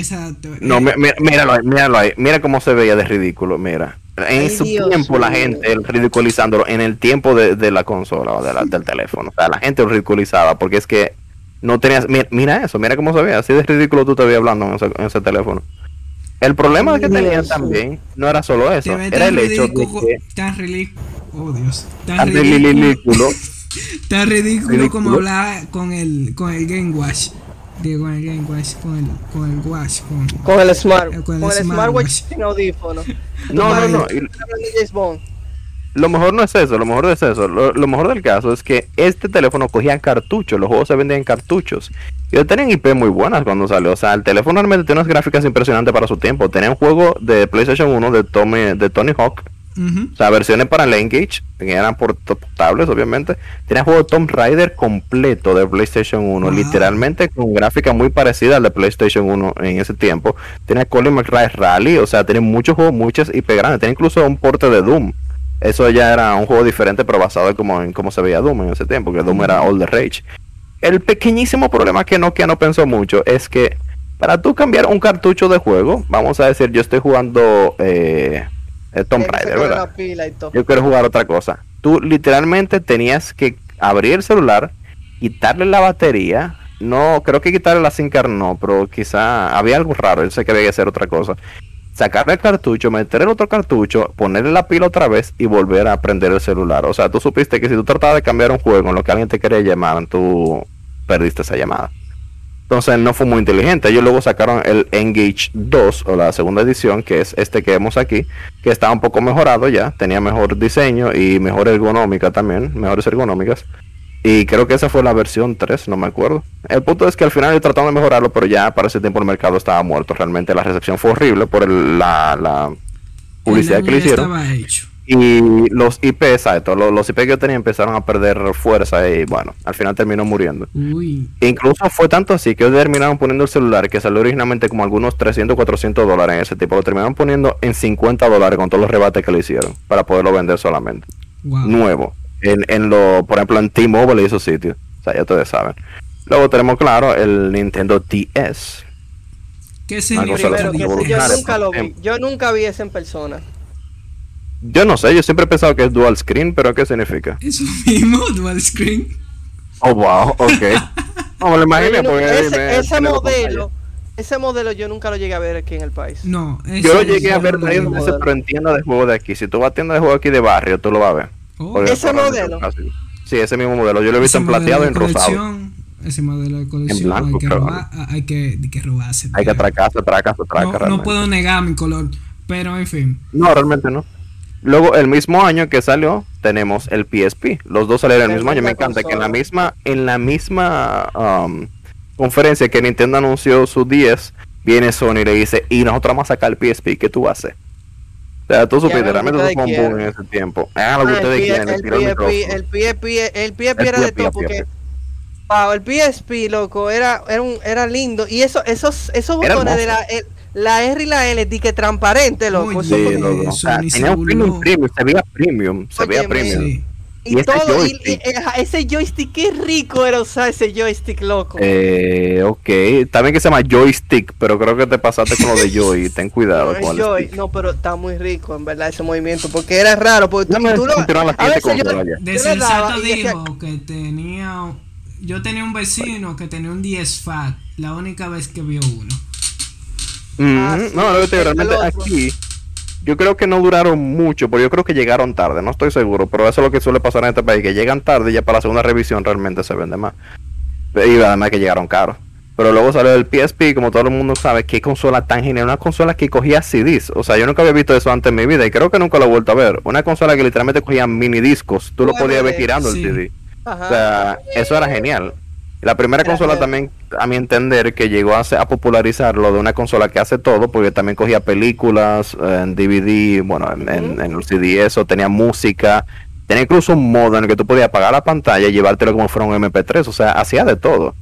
No, míralo ahí, míralo ahí. Mira cómo se veía de ridículo, mira. En su tiempo la gente ridiculizándolo, en el tiempo de, la consola o del teléfono. O sea, la gente lo ridiculizaba porque es que no tenías, mira, eso, mira cómo se ve, así de ridículo tú te veías hablando en ese, teléfono. El problema que tenían también no era solo eso, era el hecho de que tan ridículo, oh Dios, tan, ridículo, tan ridículo, como hablar con el con el Game Watch. Digo, con el Game Watch, con el, con el Watch, con, con el Smart, con el, con el Smartwatch sin audífono. No, no, no. no. Lo mejor no es eso, lo mejor es eso. Lo, mejor del caso es que este teléfono cogía cartuchos, los juegos se vendían en cartuchos. Y tenían IP muy buenas cuando salió. O sea, el teléfono realmente tiene unas gráficas impresionantes para su tiempo. Tenía un juego de PlayStation 1 de, Tommy, de Tony Hawk. O sea, versiones para Engage, que eran portables, obviamente. Tenía juego de Tomb Raider completo de PlayStation 1, literalmente con gráfica muy parecida al de PlayStation 1 en ese tiempo. Tenía Colin McRae Rally, o sea, tenía muchos juegos, muchas IP grandes. Tenía incluso un porte de Doom eso ya era un juego diferente, pero basado en cómo, en cómo se veía Doom en ese tiempo, que Doom era All the Rage. El pequeñísimo problema que Nokia no pensó mucho es que para tú cambiar un cartucho de juego, vamos a decir, yo estoy jugando eh, Tomb Raider, ¿verdad? Yo quiero jugar otra cosa. Tú literalmente tenías que abrir el celular, quitarle la batería. No, creo que quitarle la SIM card no, pero quizá había algo raro. Yo sé que había que hacer otra cosa sacarle el cartucho, meter el otro cartucho, ponerle la pila otra vez y volver a prender el celular. O sea, tú supiste que si tú tratabas de cambiar un juego en lo que alguien te quería llamar, tú perdiste esa llamada. Entonces no fue muy inteligente. Ellos luego sacaron el Engage 2 o la segunda edición, que es este que vemos aquí, que estaba un poco mejorado ya, tenía mejor diseño y mejor ergonómica también, mejores ergonómicas. Y creo que esa fue la versión 3, no me acuerdo. El punto es que al final trataron de mejorarlo, pero ya para ese tiempo el mercado estaba muerto. Realmente la recepción fue horrible por la, la, publicidad que le hicieron. Y los IP, exacto, los, los, IP que yo tenía empezaron a perder fuerza y bueno, al final terminó muriendo. Incluso fue tanto así que ellos terminaron poniendo el celular que salió originalmente como algunos 300, 400 dólares en ese tipo. Lo terminaron poniendo en 50 dólares con todos los rebates que le hicieron para poderlo vender solamente. Nuevo. En, en lo, por ejemplo, en T-Mobile y esos sitios. O sea, ya ustedes saben. Luego tenemos, claro, el Nintendo DS. ¿Qué significa? yo nunca lo vi. Yo nunca vi ese en persona. Yo no sé, yo siempre he pensado que es dual screen, pero ¿qué significa? Eso mismo, dual screen. Oh, wow, ok. no, me lo imaginé porque ese, modelo, ese modelo yo nunca lo llegué a ver aquí en el país. No, yo lo llegué a ver ahí pero en tienda de juego de aquí. Si tú vas a tienda de juego aquí de barrio, tú lo vas a ver. Oh. ese modelo. Sí, ese mismo modelo. Yo lo he visto en plateado en rosado. Ese modelo de colección hay, que robar, hay que, que robarse. Hay que atracarse, atracarse, atracarse. No, no puedo negar mi color, pero en fin. No, realmente no. Luego, el mismo año que salió, tenemos el PSP. Los dos salieron el mismo año. Me encanta que en la misma, en la misma um, conferencia que Nintendo anunció su 10, viene Sony y le dice, y nosotros vamos a sacar el PSP, ¿qué tú haces? Sea, tú supiste, realmente fue un boom en ese tiempo. Ah, lo que ustedes quieren. El, PSP, el PSP, el PSP era de todo porque... Wow, el PSP, loco, era, era, un, era lindo. Y eso, esos, esos botones de la la R y la L di que transparente, loco. Sí, loco. O sea, tenía un premium, premium, se veía premium, se veía premium. Y, y, todo, joystick. Y, ese joystick, qué rico era usar ese joystick, loco. Eh, ok. También que se llama joystick, pero creo que te pasaste con lo de joy. Ten cuidado no, con joy, No, pero está muy rico, en verdad, ese movimiento. Porque era raro. Porque tú, tú lo, a veces yo, de sensato dijo que tenía. Yo tenía un vecino que tenía un 10 Fat, la única vez que vio uno. Ah, no, lo que realmente aquí yo creo que no duraron mucho, pero yo creo que llegaron tarde, no estoy seguro, pero eso es lo que suele pasar en este país, que llegan tarde y ya para la segunda revisión realmente se vende más. Y además que llegaron caros. Pero luego salió el PSP, como todo el mundo sabe, qué consola tan genial, una consola que cogía CDs. O sea, yo nunca había visto eso antes en mi vida y creo que nunca lo he vuelto a ver. Una consola que literalmente cogía mini discos, tú lo podías ver girando el CD. O sea, eso era genial. La primera consola también, a mi entender, que llegó a, a popularizarlo de una consola que hace todo, porque también cogía películas en DVD, bueno, en, en, el CD eso, tenía música, tenía incluso un modo en el que tú podías apagar la pantalla y llevártelo como fuera un MP3, o sea, hacía de todo.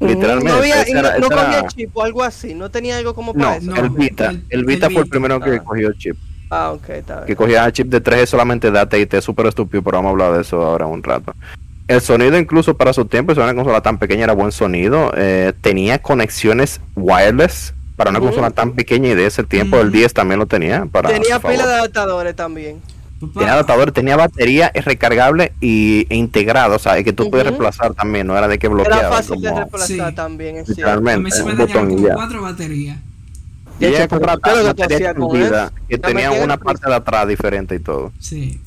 Literalmente. No, había, no, cogía chip o algo así, no tenía algo como para eso. el Vita, el, Vita fue el primero que cogió el chip. Ah, ok, está bien. Que cogía el chip de 3G solamente y te súper estúpido, pero vamos a hablar de eso ahora un rato. El sonido incluso para su tiempo, si una consola tan pequeña era buen sonido. Eh, tenía conexiones wireless para una consola tan pequeña y de ese tiempo. El 10 también lo tenía. Para, tenía pila de adaptadores también. Tenía adaptador, tenía batería recargable y, e integrado, o sea, que tú puedes reemplazar también, no era de que bloqueaba. Era fácil de reemplazar también, es Literalmente, me como cuatro baterías. Y ella compraba batería que tenía una parte de atrás diferente y todo. Sí.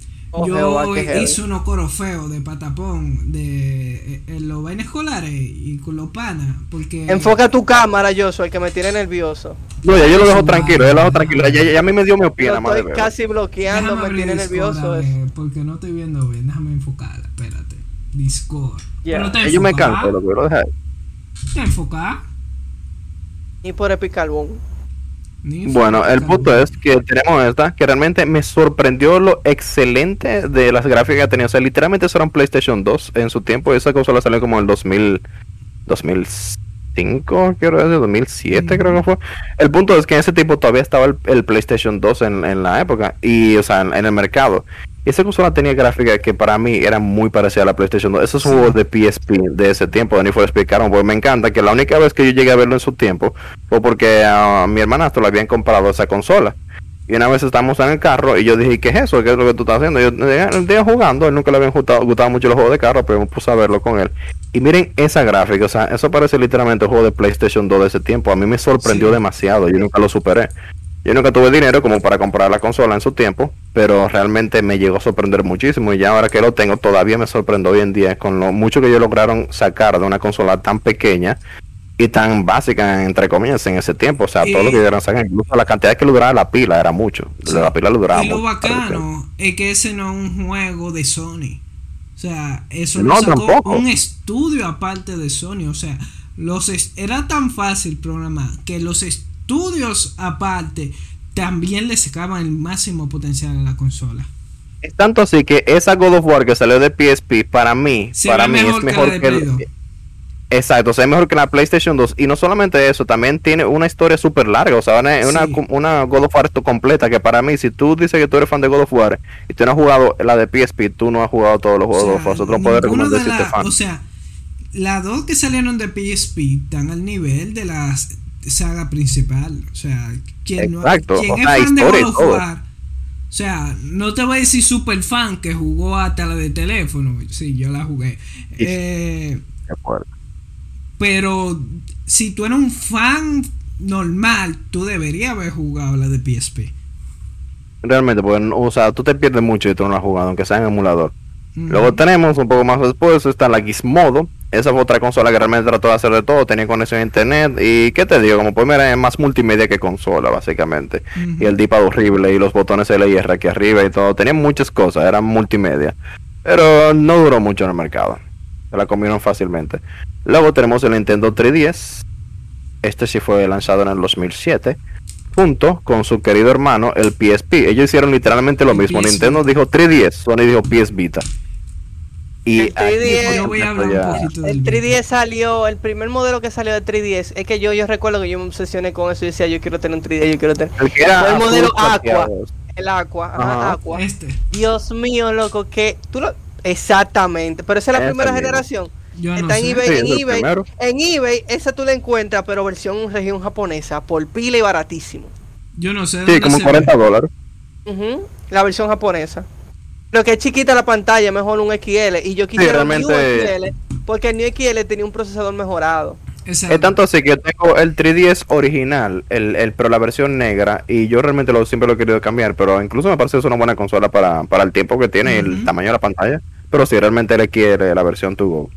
Yo hice unos coros feos de patapón de en los vainas escolares y con los panas. Porque. Enfoca tu cámara, yo soy el que me tiene nervioso. No, ya yo lo dejo tranquilo, ya lo dejo tranquilo. Ya, ya, a mí me dio mi opinión. Estoy casi bloqueando, me tiene nervioso. porque no estoy viendo bien, déjame enfocarla, espérate. Discord. Yeah. Yo me canso, lo quiero dejar. ¿Te enfocar? Y por Epic bueno, el punto es que tenemos esta, que realmente me sorprendió lo excelente de las gráficas que tenía. O sea, literalmente eso era un PlayStation 2 en su tiempo. Esa consola salió como en el 2000, 2005, quiero decir, 2007 creo que fue. El punto es que en ese tiempo todavía estaba el, PlayStation 2 en, en, la época, y o sea, en el mercado. Esa consola tenía gráfica que para mí era muy parecida a la PlayStation 2. Esos son juegos de PSP de ese tiempo, de Need for explicaron, porque me encanta que la única vez que yo llegué a verlo en su tiempo fue porque a mi hermanastro le habían comprado esa consola. Y una vez estábamos en el carro y yo dije, ¿qué es eso? ¿Qué es lo que tú estás haciendo? Yo el día jugando, él nunca le habían gustado, gustado, mucho los juegos de carro, pero me puse a verlo con él. Y miren esa gráfica, o sea, eso parece literalmente un juego de PlayStation 2 de ese tiempo. A mí me sorprendió demasiado, yo nunca lo superé. Yo nunca tuve dinero como para comprar la consola en su tiempo, pero realmente me llegó a sorprender muchísimo y ya ahora que lo tengo todavía me sorprende hoy en día con lo mucho que ellos lograron sacar de una consola tan pequeña y tan básica entre comillas en ese tiempo, o sea, todo lo que dieron sacar, incluso la cantidad que duraba la pila era mucho, la pila le duraba Y lo bacano es que ese no es un juego de Sony. sea, eso no, sacó un estudio aparte de Sony. O sea, los era tan fácil programar que los estudios aparte también le sacaban el máximo potencial a la consola. Es tanto así que esa God of War que salió de PSP, para mí, para mí es mejor que, Exacto, o sea, es mejor que la PlayStation 2. Y no solamente eso, también tiene una historia súper larga. O sea, una, una, God of War completa. Que para mí, si tú dices que tú eres fan de God of War y tú no has jugado la de PSP, tú no has jugado todos los juegos of War. Nosotros podemos recomendar si fan. O sea, las dos que salieron de PSP están al nivel de la saga principal. O sea, quien, Exacto. quien es fan de God of War. O sea, no te voy a decir super fan que jugó hasta la de teléfono. Sí, yo la jugué. Eh, pero si tú eres un fan normal, tú deberías haber jugado la de PSP. Realmente, porque, o sea, tú te pierdes mucho y tú no la has jugado, aunque sea en emulador. Luego tenemos un poco más después, está la Gizmodo. Esa fue otra consola que realmente trató de hacer de todo, tenía conexión a internet y qué te digo, como pues mira, es más multimedia que consola básicamente. Y el dipad horrible y los botones LR aquí arriba y todo, tenía muchas cosas, era multimedia. Pero no duró mucho en el mercado. Se la comieron fácilmente. Luego tenemos el Nintendo 3DS. Este sí fue lanzado en el 2007. Junto con su querido hermano, el PSP. Ellos hicieron literalmente lo mismo. Nintendo dijo 3DS, Sony dijo PS Vita. Y el 3DS, el 3DS salió, el primer modelo que salió de 3DS, es que yo, yo recuerdo que yo me obsesioné con eso y decía, yo quiero tener un 3DS, yo quiero tener. El, modelo Aqua. El Aqua, Aqua. Este. Dios mío, loco, que tú lo... Exactamente, pero esa es la primera generación. Está en eBay, en, eBay en eBay, esa tú la encuentras, pero versión región japonesa, por pila y baratísimo. Yo no sé. Sí, como 40 dólares. la versión japonesa. Lo que es chiquita la pantalla, mejor un XL. Y yo quisiera un XL, porque el New XL tenía un procesador mejorado. Es tanto así que tengo el 3DS original, el, el, pero la versión negra, y yo realmente lo siempre lo he querido cambiar, pero incluso me parece que es una buena consola para, para el tiempo que tiene y el tamaño de la pantalla. Pero si realmente le quiere la versión to go.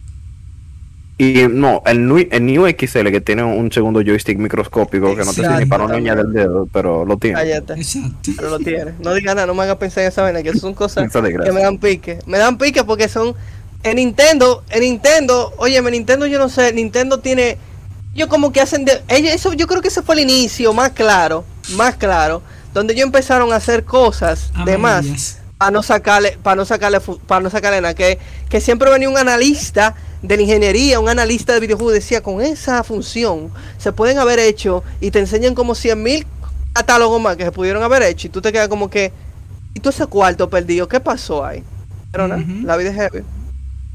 Y no, el New, el New XL que tiene un segundo joystick microscópico que no te sirve para una uña del dedo, pero lo tiene. Exacto. Pero lo tiene. No digas nada, no me hagas pensar en esa vaina, que son cosas que me dan pique. Me dan pique porque son. En Nintendo, en Nintendo, oye, en Nintendo yo no sé, Nintendo tiene. Yo como que hacen de. eso, yo creo que ese fue el inicio más claro, más claro, donde ellos empezaron a hacer cosas de más para no sacarle, para no sacarle, para no sacarle nada. Que, que siempre venía un analista de la ingeniería, un analista de videojuegos, decía, con esa función se pueden haber hecho y te enseñan como 100 mil catálogos más que se pudieron haber hecho y tú te quedas como que, ¿y tú ese cuarto perdido? ¿Qué pasó ahí? Pero nada, la vida es heavy.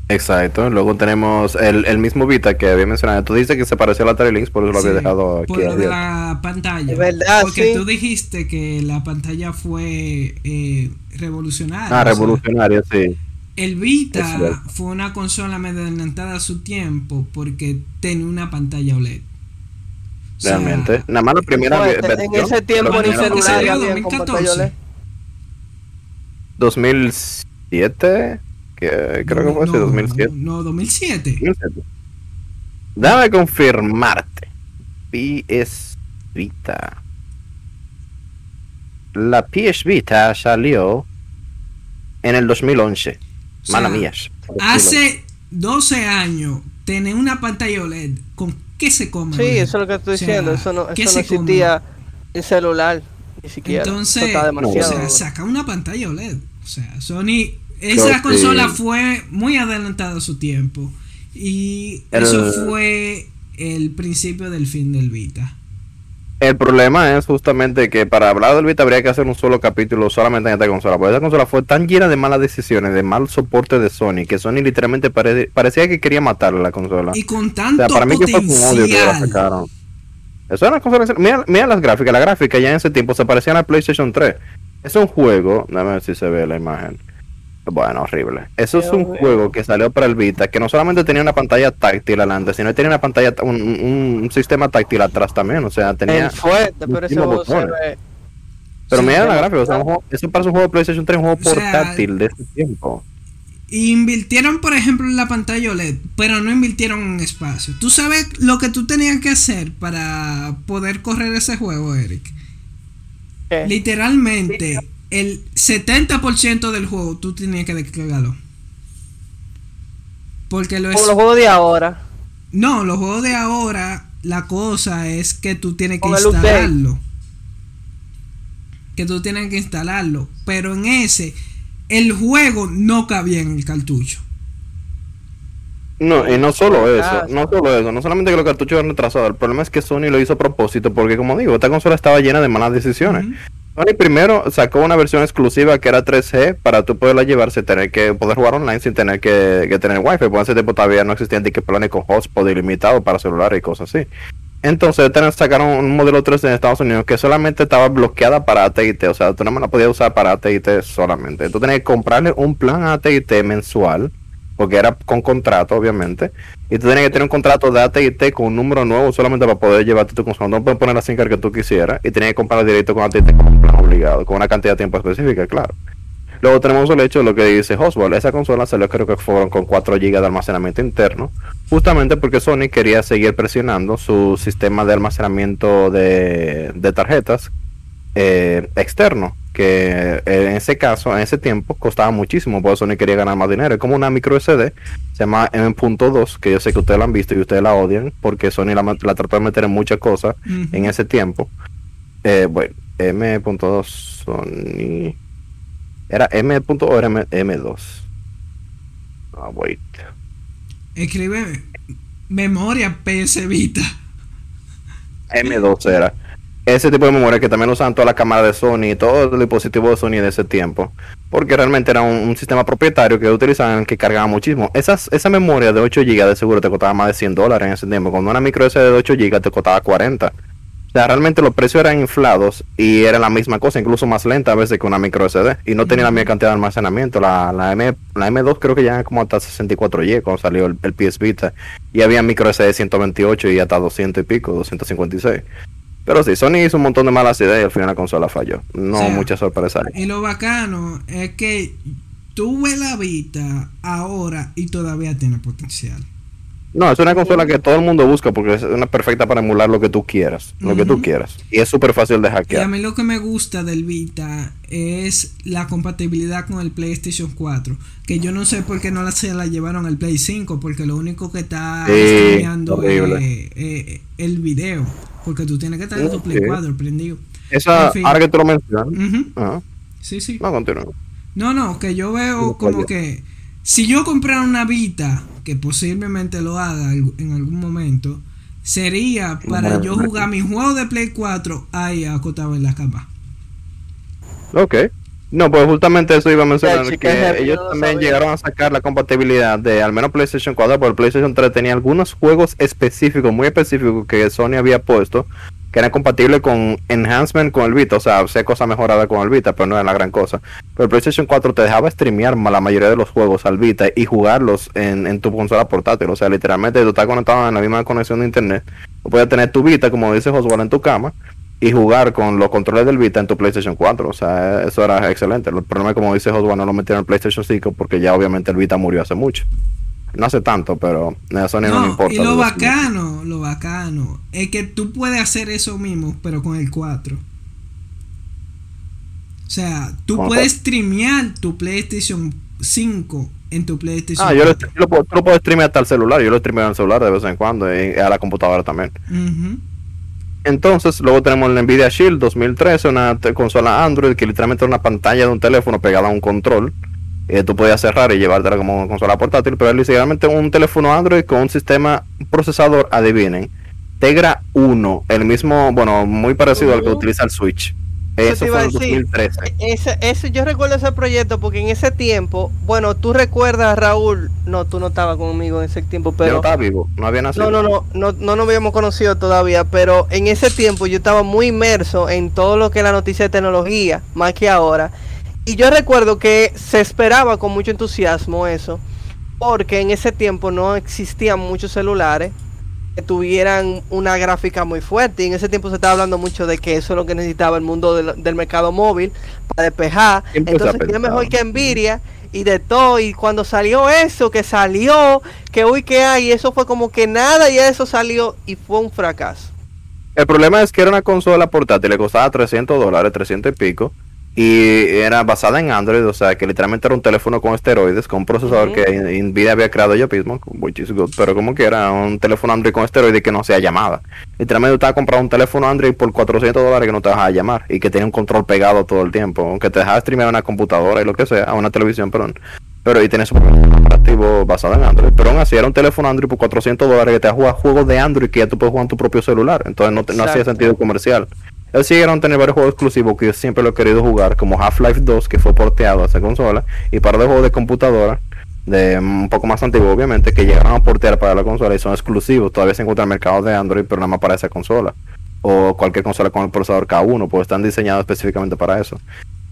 Exacto, luego tenemos el, el, mismo Vita que había mencionado. Tú dices que se pareció a la Telelinks, por eso lo había dejado aquí. Por lo de la pantalla. verdad, Porque tú dijiste que la pantalla fue eh, revolucionaria. Ah, revolucionaria, sí. El Vita fue una consola medio adelantada a su tiempo porque tenía una pantalla OLED. Realmente. Nada más la primera versión. En ese tiempo ni celular 2014. 2007 que creo que fue ese 2007. No, 2007. 2007. Dame confirmarte. PS Vita. La PS Vita salió en el 2011. Mala mía. Hace 12 años, tener una pantalla OLED, ¿con qué se come? Sí, eso es lo que estoy diciendo. Eso no, eso no existía en celular, ni siquiera. Entonces, o sea, saca una pantalla OLED. O sea, Sony, esa consola fue muy adelantada a su tiempo. Y eso fue el principio del fin del Vita. El problema es justamente que para hablar del Vita habría que hacer un solo capítulo solamente en esta consola. Porque esa consola fue tan llena de malas decisiones, de mal soporte de Sony, que Sony literalmente parecía que quería matar la consola. Y con tanto para mí que fue un odio que la sacaron. Eso era una consola. Mira, mira, las gráficas. La gráfica ya en ese tiempo se parecía a la PlayStation 3. Es un juego. Déjame ver si se ve la imagen. Bueno, horrible. Eso es un juego que salió para el Vita, que no solamente tenía una pantalla táctil adelante, sino que tenía una pantalla, un, sistema táctil atrás también. O sea, tenía. Fuerte, pero eso Pero mira la gráfica, o sea, eso para un juego de PlayStation 3, un juego portátil de ese tiempo. Invirtieron, por ejemplo, en la pantalla OLED, pero no invirtieron en espacio. ¿Tú sabes lo que tú tenías que hacer para poder correr ese juego, Eric? Literalmente el 70% del juego tú tenías que descargarlo. Porque lo Como los juegos de ahora. No, los juegos de ahora, la cosa es que tú tienes que Con instalarlo. Que tú tienes que instalarlo. Pero en ese, el juego no cabía en el cartucho. No, y no solo eso, Ah, no solo eso, no solamente que los cartuchos eran retrasados, el problema es que Sony lo hizo a propósito, porque como digo, esta consola estaba llena de malas decisiones. Primero sacó una versión exclusiva que era 3G para tú poderla llevar sin tener que poder jugar online sin tener que, que tener wifi, en ese tiempo todavía no existían ticket planes con hotspot ilimitado para celulares y cosas así. Entonces sacaron un modelo 3 en Estados Unidos que solamente estaba bloqueada para AT&T, o sea, tú nada más la podías usar para AT&T solamente. Tú tenías que comprarle un plan AT&T mensual, porque era con contrato, obviamente, y tú tenías que tener un contrato de AT&T con un número nuevo solamente para poder llevarte tu consola. No puedes poner la SIM que tú quisieras y tenías que comprar directo con AT&T como un plan obligado, con una cantidad de tiempo específica, claro. Luego tenemos el hecho de lo que dice Oswald. Esa consola salió creo que fueron con 4 GB de almacenamiento interno, justamente porque Sony quería seguir presionando su sistema de almacenamiento de, de tarjetas eh, externo, que eh, en ese caso, en ese tiempo, costaba muchísimo, porque Sony quería ganar más dinero. Es como una micro SD, se llama M.2, que yo sé que ustedes la han visto y ustedes la odian, porque Sony la, la trató de meter en muchas cosas en ese tiempo. Eh, bueno, M.2 Sony. ¿Era M.2 o era M- M2? Ah, wait. Escribe memoria PS Vita. M2 era. Ese tipo de memoria que también usaban toda la cámara de Sony y todo el dispositivo de Sony de ese tiempo. Porque realmente era un, sistema propietario que utilizaban que cargaba muchísimo. Esas, esa memoria de 8 GB de seguro te costaba más de 100 dólares en ese tiempo. Cuando una micro SD de 8 GB te costaba 40. O sea, realmente los precios eran inflados y era la misma cosa, incluso más lenta a veces que una micro SD. Y no tenía la misma cantidad de almacenamiento. La, la, M, la M2 creo que ya como hasta 64 GB cuando salió el, el PS Vita. Y había micro SD de 128 y hasta 200 y pico, 256. Pero sí, Sony hizo un montón de malas ideas y al final la consola falló. No O sea, mucha sorpresa. Y lo bacano es que tú ves la Vita ahora y todavía tiene potencial. No, es una consola que todo el mundo busca porque es una perfecta para emular lo que tú quieras. Lo que tú quieras. Y es súper fácil de Y a hackear. mí lo que me gusta del Vita es la compatibilidad con el PlayStation 4. Que yo no sé por qué no la, se la llevaron al Play 5, porque lo único que está Sí, es eh, el video. Porque tú tienes que tener tu Play Sí. 4 prendido. Esa, en fin. ahora que tú lo mencionas. Ajá. Sí, sí. No, continúa. No, no, que yo veo como que si yo comprara una Vita, que posiblemente lo haga en algún momento, sería para Bueno, yo jugar mi juego de Play 4 ahí acotado en la cama. Ok. No, pues justamente eso iba a mencionar, Ya, que ellos también sabía. llegaron a sacar la compatibilidad de al menos PlayStation 4, pero el PlayStation 3 tenía algunos juegos específicos, muy específicos que Sony había puesto, que eran compatibles con enhancement con el Vita, o sea, sea cosa mejorada con el Vita, pero no era la gran cosa. Pero el PlayStation 4 te dejaba streamear la mayoría de los juegos al Vita y jugarlos en, en tu consola portátil, o sea, literalmente tú estás conectado en la misma conexión de internet, tú puedes tener tu Vita, como dice Oswald, en tu cama, y jugar con los controles del Vita en tu PlayStation 4. O sea, eso era excelente. El problema es como dice Oswald, no lo metieron en PlayStation 5 porque ya obviamente el Vita murió hace mucho. No hace tanto, pero a Sony no, le importa. y lo bacano, lo bacano, es que tú puedes hacer eso mismo, pero con el 4. O sea, tú ¿Con puedes streamear tu PlayStation 5 en tu PlayStation Ah, yo lo, 4. yo lo puedo, tú lo puedo streamear hasta el celular. Yo lo streameo en el celular de vez en cuando y a la computadora también. Ujú. Entonces, luego tenemos la Nvidia Shield 2013, una consola Android que literalmente era una pantalla de un teléfono pegada a un control. Eh, tú podías cerrar y llevártela como una consola portátil, pero es literalmente un teléfono Android con un sistema procesador, adivinen, Tegra 1, el mismo, bueno, muy parecido al que Ujú. utiliza el Switch. Eso Eso te iba fue a decir. 2013. Ese, ese, yo recuerdo ese proyecto porque en ese tiempo, bueno, tú recuerdas, Raúl, no, tú no estabas conmigo en ese tiempo, Yo no pero... estaba vivo, no había nacido. No, no, no, no, no nos habíamos conocido todavía, pero en ese tiempo yo estaba muy inmerso en todo lo que es la noticia de tecnología, más que ahora. Y yo recuerdo que se esperaba con mucho entusiasmo eso, porque en ese tiempo no existían muchos celulares que tuvieran una gráfica muy fuerte. Y en ese tiempo se estaba hablando mucho de que eso es lo que necesitaba el mundo del, del mercado móvil para despejar. Siempre Entonces, ¿qué pensado. mejor que Nvidia? y de todo. Y cuando salió eso, que salió, que uy, que hay, eso fue como que nada y eso salió y fue un fracaso. El problema es que era una consola portátil, le costaba 300 dólares, 300 y pico. Y era basada en Android, o sea que literalmente era un teléfono con esteroides, con un procesador que Nvidia había creado yo mismo, which is good, pero como que era un teléfono Android con esteroides que no sea llamada. Literalmente estaba comprando un teléfono Android por 400 dólares que no te dejaba llamar y que tenía un control pegado todo el tiempo, aunque te dejaba streamear a una computadora y lo que sea, a una televisión, perdón. Pero y tiene su operativo basado en Android. Pero aún así era un teléfono Android por 400 dólares que te jugar juegos de Android que ya tú puedes jugar en tu propio celular. Entonces no, no hacía sentido comercial. Ellos siguieron tener varios juegos exclusivos que yo siempre lo he querido jugar, como Half-Life 2, que fue porteado a esa consola, y par de juegos de computadora, de un poco más antiguo obviamente, que llegaron a portear para la consola y son exclusivos. Todavía se encuentra en el mercado de Android, pero nada más para esa consola. O cualquier consola con el procesador K1, pues están diseñados específicamente para eso.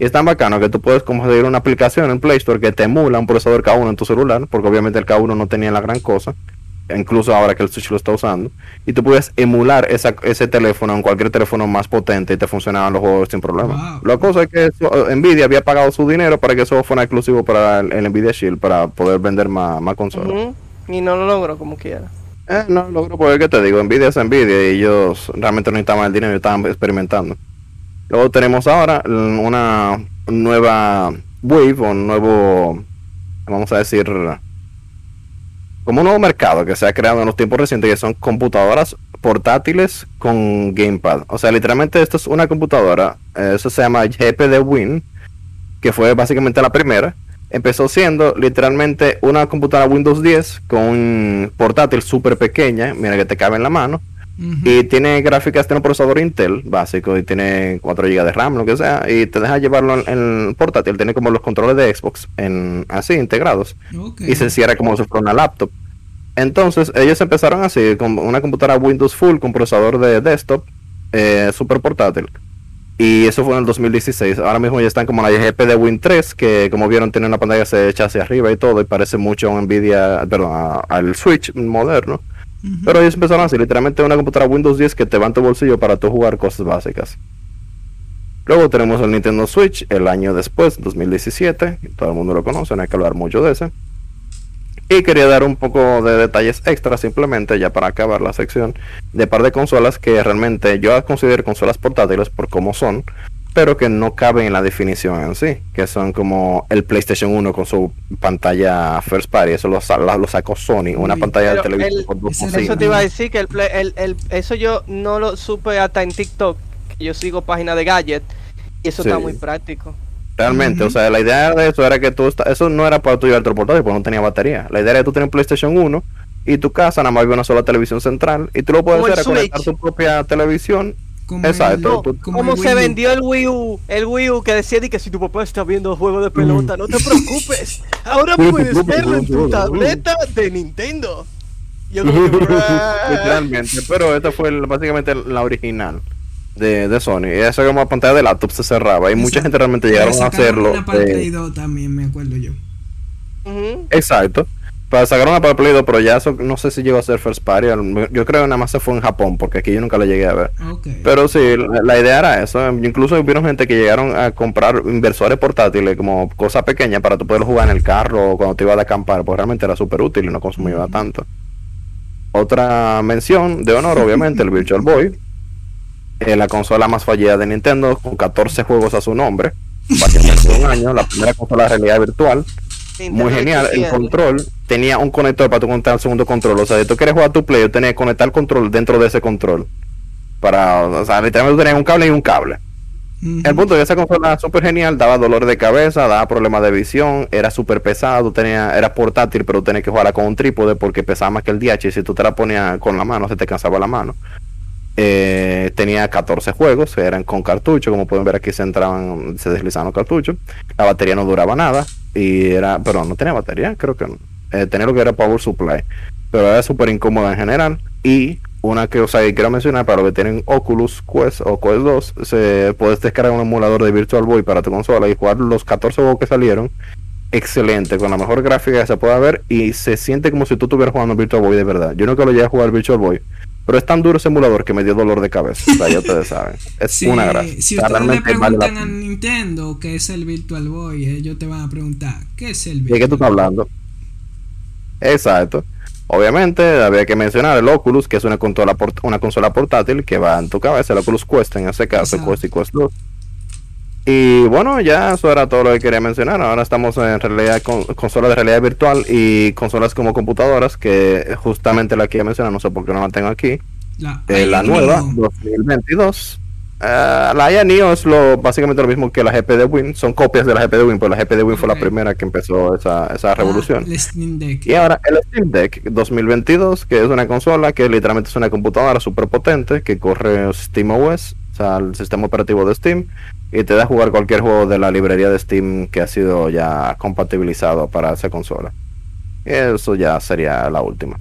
Y es tan bacano que tú puedes conseguir una aplicación en Play Store que te emula un procesador K1 en tu celular, porque obviamente el K1 no tenía la gran cosa incluso ahora que el Switch lo está usando, y tú puedes emular esa, ese teléfono en cualquier teléfono más potente y te funcionaban los juegos sin problema. La cosa es que Nvidia había pagado su dinero para que eso fuera exclusivo para el, Nvidia Shield, para poder vender más, más consolas. Y no lo logró como quiera. Eh, no lo logró porque, ¿qué te digo? Nvidia es Nvidia y ellos realmente no necesitaban el dinero, estaban experimentando. Luego tenemos ahora una nueva wave o un nuevo, vamos a decir, como un nuevo mercado que se ha creado en los tiempos recientes, que son computadoras portátiles con gamepad. O sea, literalmente esto es una computadora, eh, eso se llama GPD Win, que fue básicamente la primera. Empezó siendo literalmente una computadora Windows 10 con un portátil súper pequeña, mira que te cabe en la mano. Y tiene gráficas, tiene un procesador Intel básico y tiene 4 GB de RAM, lo que sea, y te deja llevarlo en, portátil. Tiene como los controles de Xbox en así integrados y se cierra como si fuera una laptop. Entonces, ellos empezaron así, con una computadora Windows Full con procesador de desktop, eh, super portátil. Y eso fue en el 2016. Ahora mismo ya están como la GP de Win 3, que como vieron tiene una pantalla que se echa hacia arriba y todo, y parece mucho a un Nvidia, perdón, al Switch moderno. Pero ellos empezaron así, literalmente una computadora Windows 10 que te va en tu bolsillo para tú jugar cosas básicas. Luego tenemos el Nintendo Switch el año después, 2017. Todo el mundo lo conoce, no hay que hablar mucho de ese. Y quería dar un poco de detalles extra simplemente ya para acabar la sección de par de consolas que realmente yo considero consolas portátiles por cómo son, pero que no caben en la definición en sí, que son como el PlayStation 1 con su pantalla first party, eso lo, lo sacó Sony, una pantalla de televisión. eso te iba a decir que el, el, eso yo no lo supe hasta en TikTok, que yo sigo páginas de gadget y eso está muy práctico. Realmente, o sea, la idea de eso era que tú, eso no era para tu llevar tu portátil, porque no tenía batería. La idea era que tú tenías un PlayStation 1 y tu casa nada más había una sola televisión central y tú lo puedes hacer a conectar tu propia televisión Exacto. como, se vendió el Wii U, el Wii U que decía que si tu papá está viendo juegos de pelota, no te preocupes. Ahora puedes verlo en tu tableta de Nintendo. Literalmente, pero esta fue básicamente la original de, de Sony. Y esa como pantalla de laptop se cerraba y mucha gente realmente llegaron a hacerlo. también, me acuerdo yo. Exacto para sacar una para Play 2, pero ya eso no sé si llegó a ser First Party. Yo creo que nada más se fue en Japón, porque aquí yo nunca lo llegué a ver. Pero sí, la, idea era eso. Incluso hubieron gente que llegaron a comprar inversores portátiles como cosa pequeña para tú poder jugar en el carro o cuando te ibas a acampar, porque realmente era súper útil y no consumía tanto. Otra mención de honor, obviamente, el Virtual Boy. Eh, la consola más fallida de Nintendo, con 14 juegos a su nombre. Básicamente un año, la primera consola de realidad virtual muy genial. El control tenía un conector para tu conectar el segundo control. O sea, si tú quieres jugar tu play, yo tenía que conectar el control dentro de ese control. Para, o sea, literalmente tenías un cable y un cable. El punto de esa consola era súper genial, daba dolor de cabeza, daba problemas de visión, era súper pesado, tenía, era portátil, pero tenías que jugarla con un trípode porque pesaba más que el DH y si tú te la ponías con la mano se te cansaba la mano. Eh, tenía 14 juegos, eran con cartucho, como pueden ver aquí se entraban, se deslizaban los cartuchos. La batería no duraba nada y era, perdón, no tenía batería, creo que no. Eh, tenía lo que era Power Supply, pero era súper incómoda en general. Y una que, o sea, quiero mencionar para los que tienen Oculus Quest o Quest 2, se puedes descargar un emulador de Virtual Boy para tu consola y jugar los 14 juegos que salieron. Excelente, con la mejor gráfica que se pueda ver y se siente como si tú estuvieras jugando Virtual Boy de verdad. Yo nunca lo llegué a jugar Virtual Boy, pero es tan duro ese emulador que me dio dolor de cabeza. O sea, ya ustedes saben. Es una gracia. Si ustedes le preguntan a Nintendo qué es el Virtual Boy, ellos te van a preguntar, ¿qué es el Virtual ¿De qué tú estás hablando? Exacto. Obviamente había que mencionar el Oculus, que es una consola, una consola portátil que va en tu cabeza, el Oculus Quest en ese caso, Quest y Quest 2. Y bueno, ya eso era todo lo que quería mencionar. Ahora estamos en realidad con consolas de realidad virtual y consolas como computadoras, que justamente la que ya mencioné, no sé por qué no la tengo aquí. La, eh, la nueva, 2022. Uh, eh, la IA Neo es lo, básicamente lo mismo que la GP de Win, son copias de la GP de Win, pero la GP de Win fue la primera que empezó esa, esa ah, revolución. Y ahora el Steam Deck 2022, que es una consola que literalmente es una computadora súper potente que corre SteamOS, sea, el sistema operativo de Steam, y te da a jugar cualquier juego de la librería de Steam que ha sido ya compatibilizado para esa consola. Y eso ya sería la última.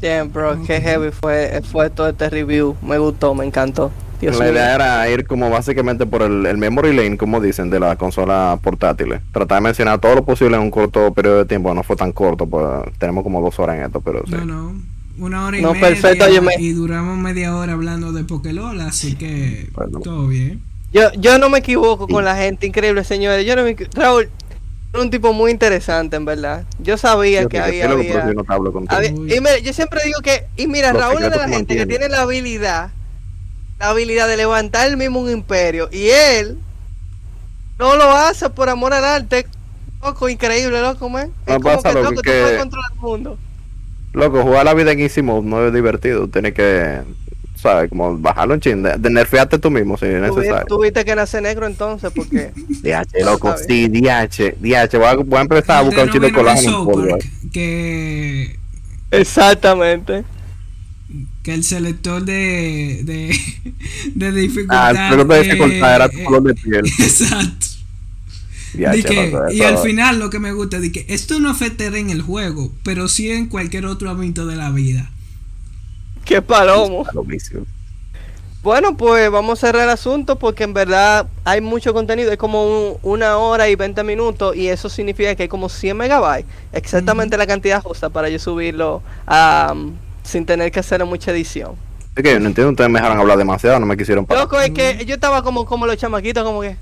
Bien, bro, qué heavy fue, fue todo este review. Me gustó, me encantó. la idea era ir como básicamente por el, el, memory lane, como dicen, de la consola portátil. Tratar de mencionar todo lo posible en un corto periodo de tiempo. No fue tan corto, pues tenemos como dos horas en esto, pero sí. No, no. Una hora y media. Y duramos media hora hablando de Pokélola, así que todo bien. Yo, yo no me equivoco con la gente, increíble, señores. Yo no me Raúl, un tipo muy interesante, en verdad. Yo sabía que había. y mira, yo siempre digo que. Y mira, Raúl es de la gente que tiene la habilidad. La habilidad de levantar el mismo un imperio. Y él. No lo hace por amor al arte. Loco, increíble, loco, man. Es como que, loco, que... controlar el mundo. Loco, jugar la vida en Easy Mode no es divertido. Tiene que ¿sabes? Como bajarlo un chin, de, nerfearte tú mismo si es necesario. Tuviste que nacer negro entonces, porque. DH, loco, sí, DH, DH. Voy a, voy a empezar a buscar un de colágeno Que. Exactamente. Que el selector de. de, de dificultad. Ah, el selector de dificultad era tu color de piel. Exacto. Y al final lo que me gusta es que esto no afectará en el juego, pero sí en cualquier otro ámbito de la vida. Qué palomo. Bueno, pues vamos a cerrar el asunto porque en verdad hay mucho contenido, es como una hora y 20 minutos y eso significa que hay como 100 megabytes, exactamente la cantidad justa para yo subirlo sin tener que hacer mucha edición. Es que no entiendo, ustedes me dejaron hablar demasiado, no me quisieron parar. Loco, es que yo estaba como, como los chamaquitos, como que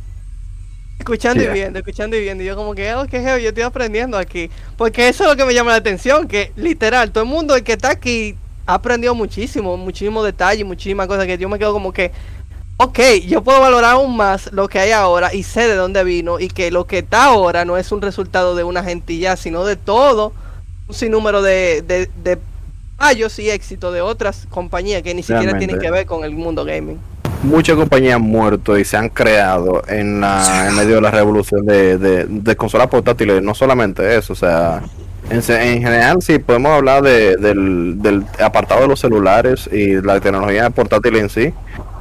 escuchando y viendo, escuchando y viendo. Y yo como que, oh, qué yo estoy aprendiendo aquí. Porque eso es lo que me llama la atención, que literal, todo el mundo el que está aquí ha aprendido muchísimo, muchísimo detalle, muchísimas cosas que yo me quedo como que, ok, yo puedo valorar aún más lo que hay ahora y sé de dónde vino y que lo que está ahora no es un resultado de una gentilla, sino de todo un sinnúmero de, de, de fallos y éxitos de otras compañías que ni siquiera tienen que ver con el mundo gaming. Muchas compañías han muerto y se han creado en, la, en medio de la revolución de, de, de consolas portátiles, no solamente eso, o sea, en, general, sí, podemos hablar de, del, apartado de los celulares y la tecnología portátil en sí.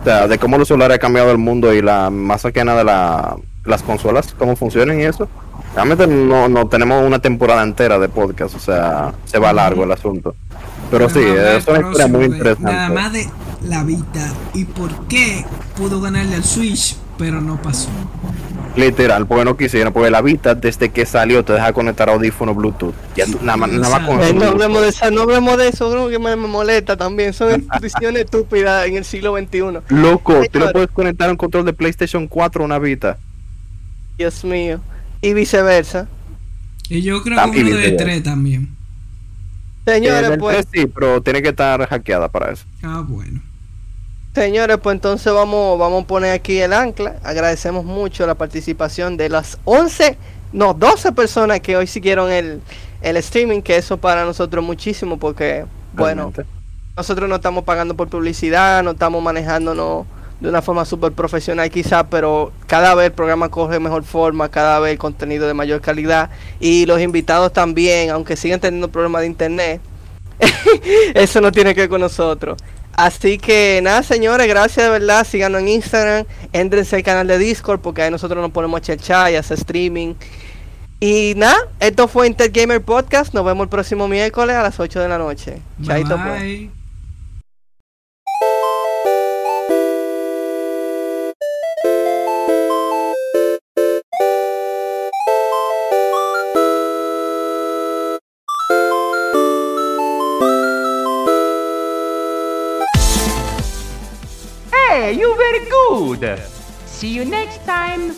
O sea, de cómo los celulares han cambiado el mundo y la más cercana de la, las consolas, cómo funcionan y eso. Realmente no tenemos una temporada entera de podcast, o sea, se va largo el asunto. Pero, sí, es una historia muy interesante. Nada más de la vida y por qué pudo ganarle al Switch, pero no pasó. Literal, porque no quisieron, porque la Vita desde que salió te deja conectar audífono Bluetooth. Ya nada, más con eh, no, hablemos de eso, no hablemos de eso, creo que me, molesta también. Son decisiones estúpidas en el siglo XXI. Loco, tú le puedes conectar un control de PlayStation 4 a una Vita. Dios mío. Y viceversa. Y yo creo que uno de 3 también. Señores, eh, pues. sí, pero tiene que estar hackeada para eso. Ah, bueno. Señores, pues entonces vamos, vamos a poner aquí el ancla. Agradecemos mucho la participación de las 11, no, 12 personas que hoy siguieron el, el streaming, que eso para nosotros muchísimo porque, bueno, nosotros no estamos pagando por publicidad, no estamos manejándonos de una forma súper profesional quizá, pero cada vez el programa coge mejor forma, cada vez el contenido de mayor calidad y los invitados también, aunque siguen teniendo problemas de internet, eso no tiene que ver con nosotros. Así que nada, señores, gracias de verdad. Síganos en Instagram, entrense al canal de Discord porque ahí nosotros nos ponemos a cherchar y hacer streaming. Y nada, esto fue Inter Gamer Podcast. Nos vemos el próximo miércoles a las 8 de la noche. Chaito, pues. See you next time.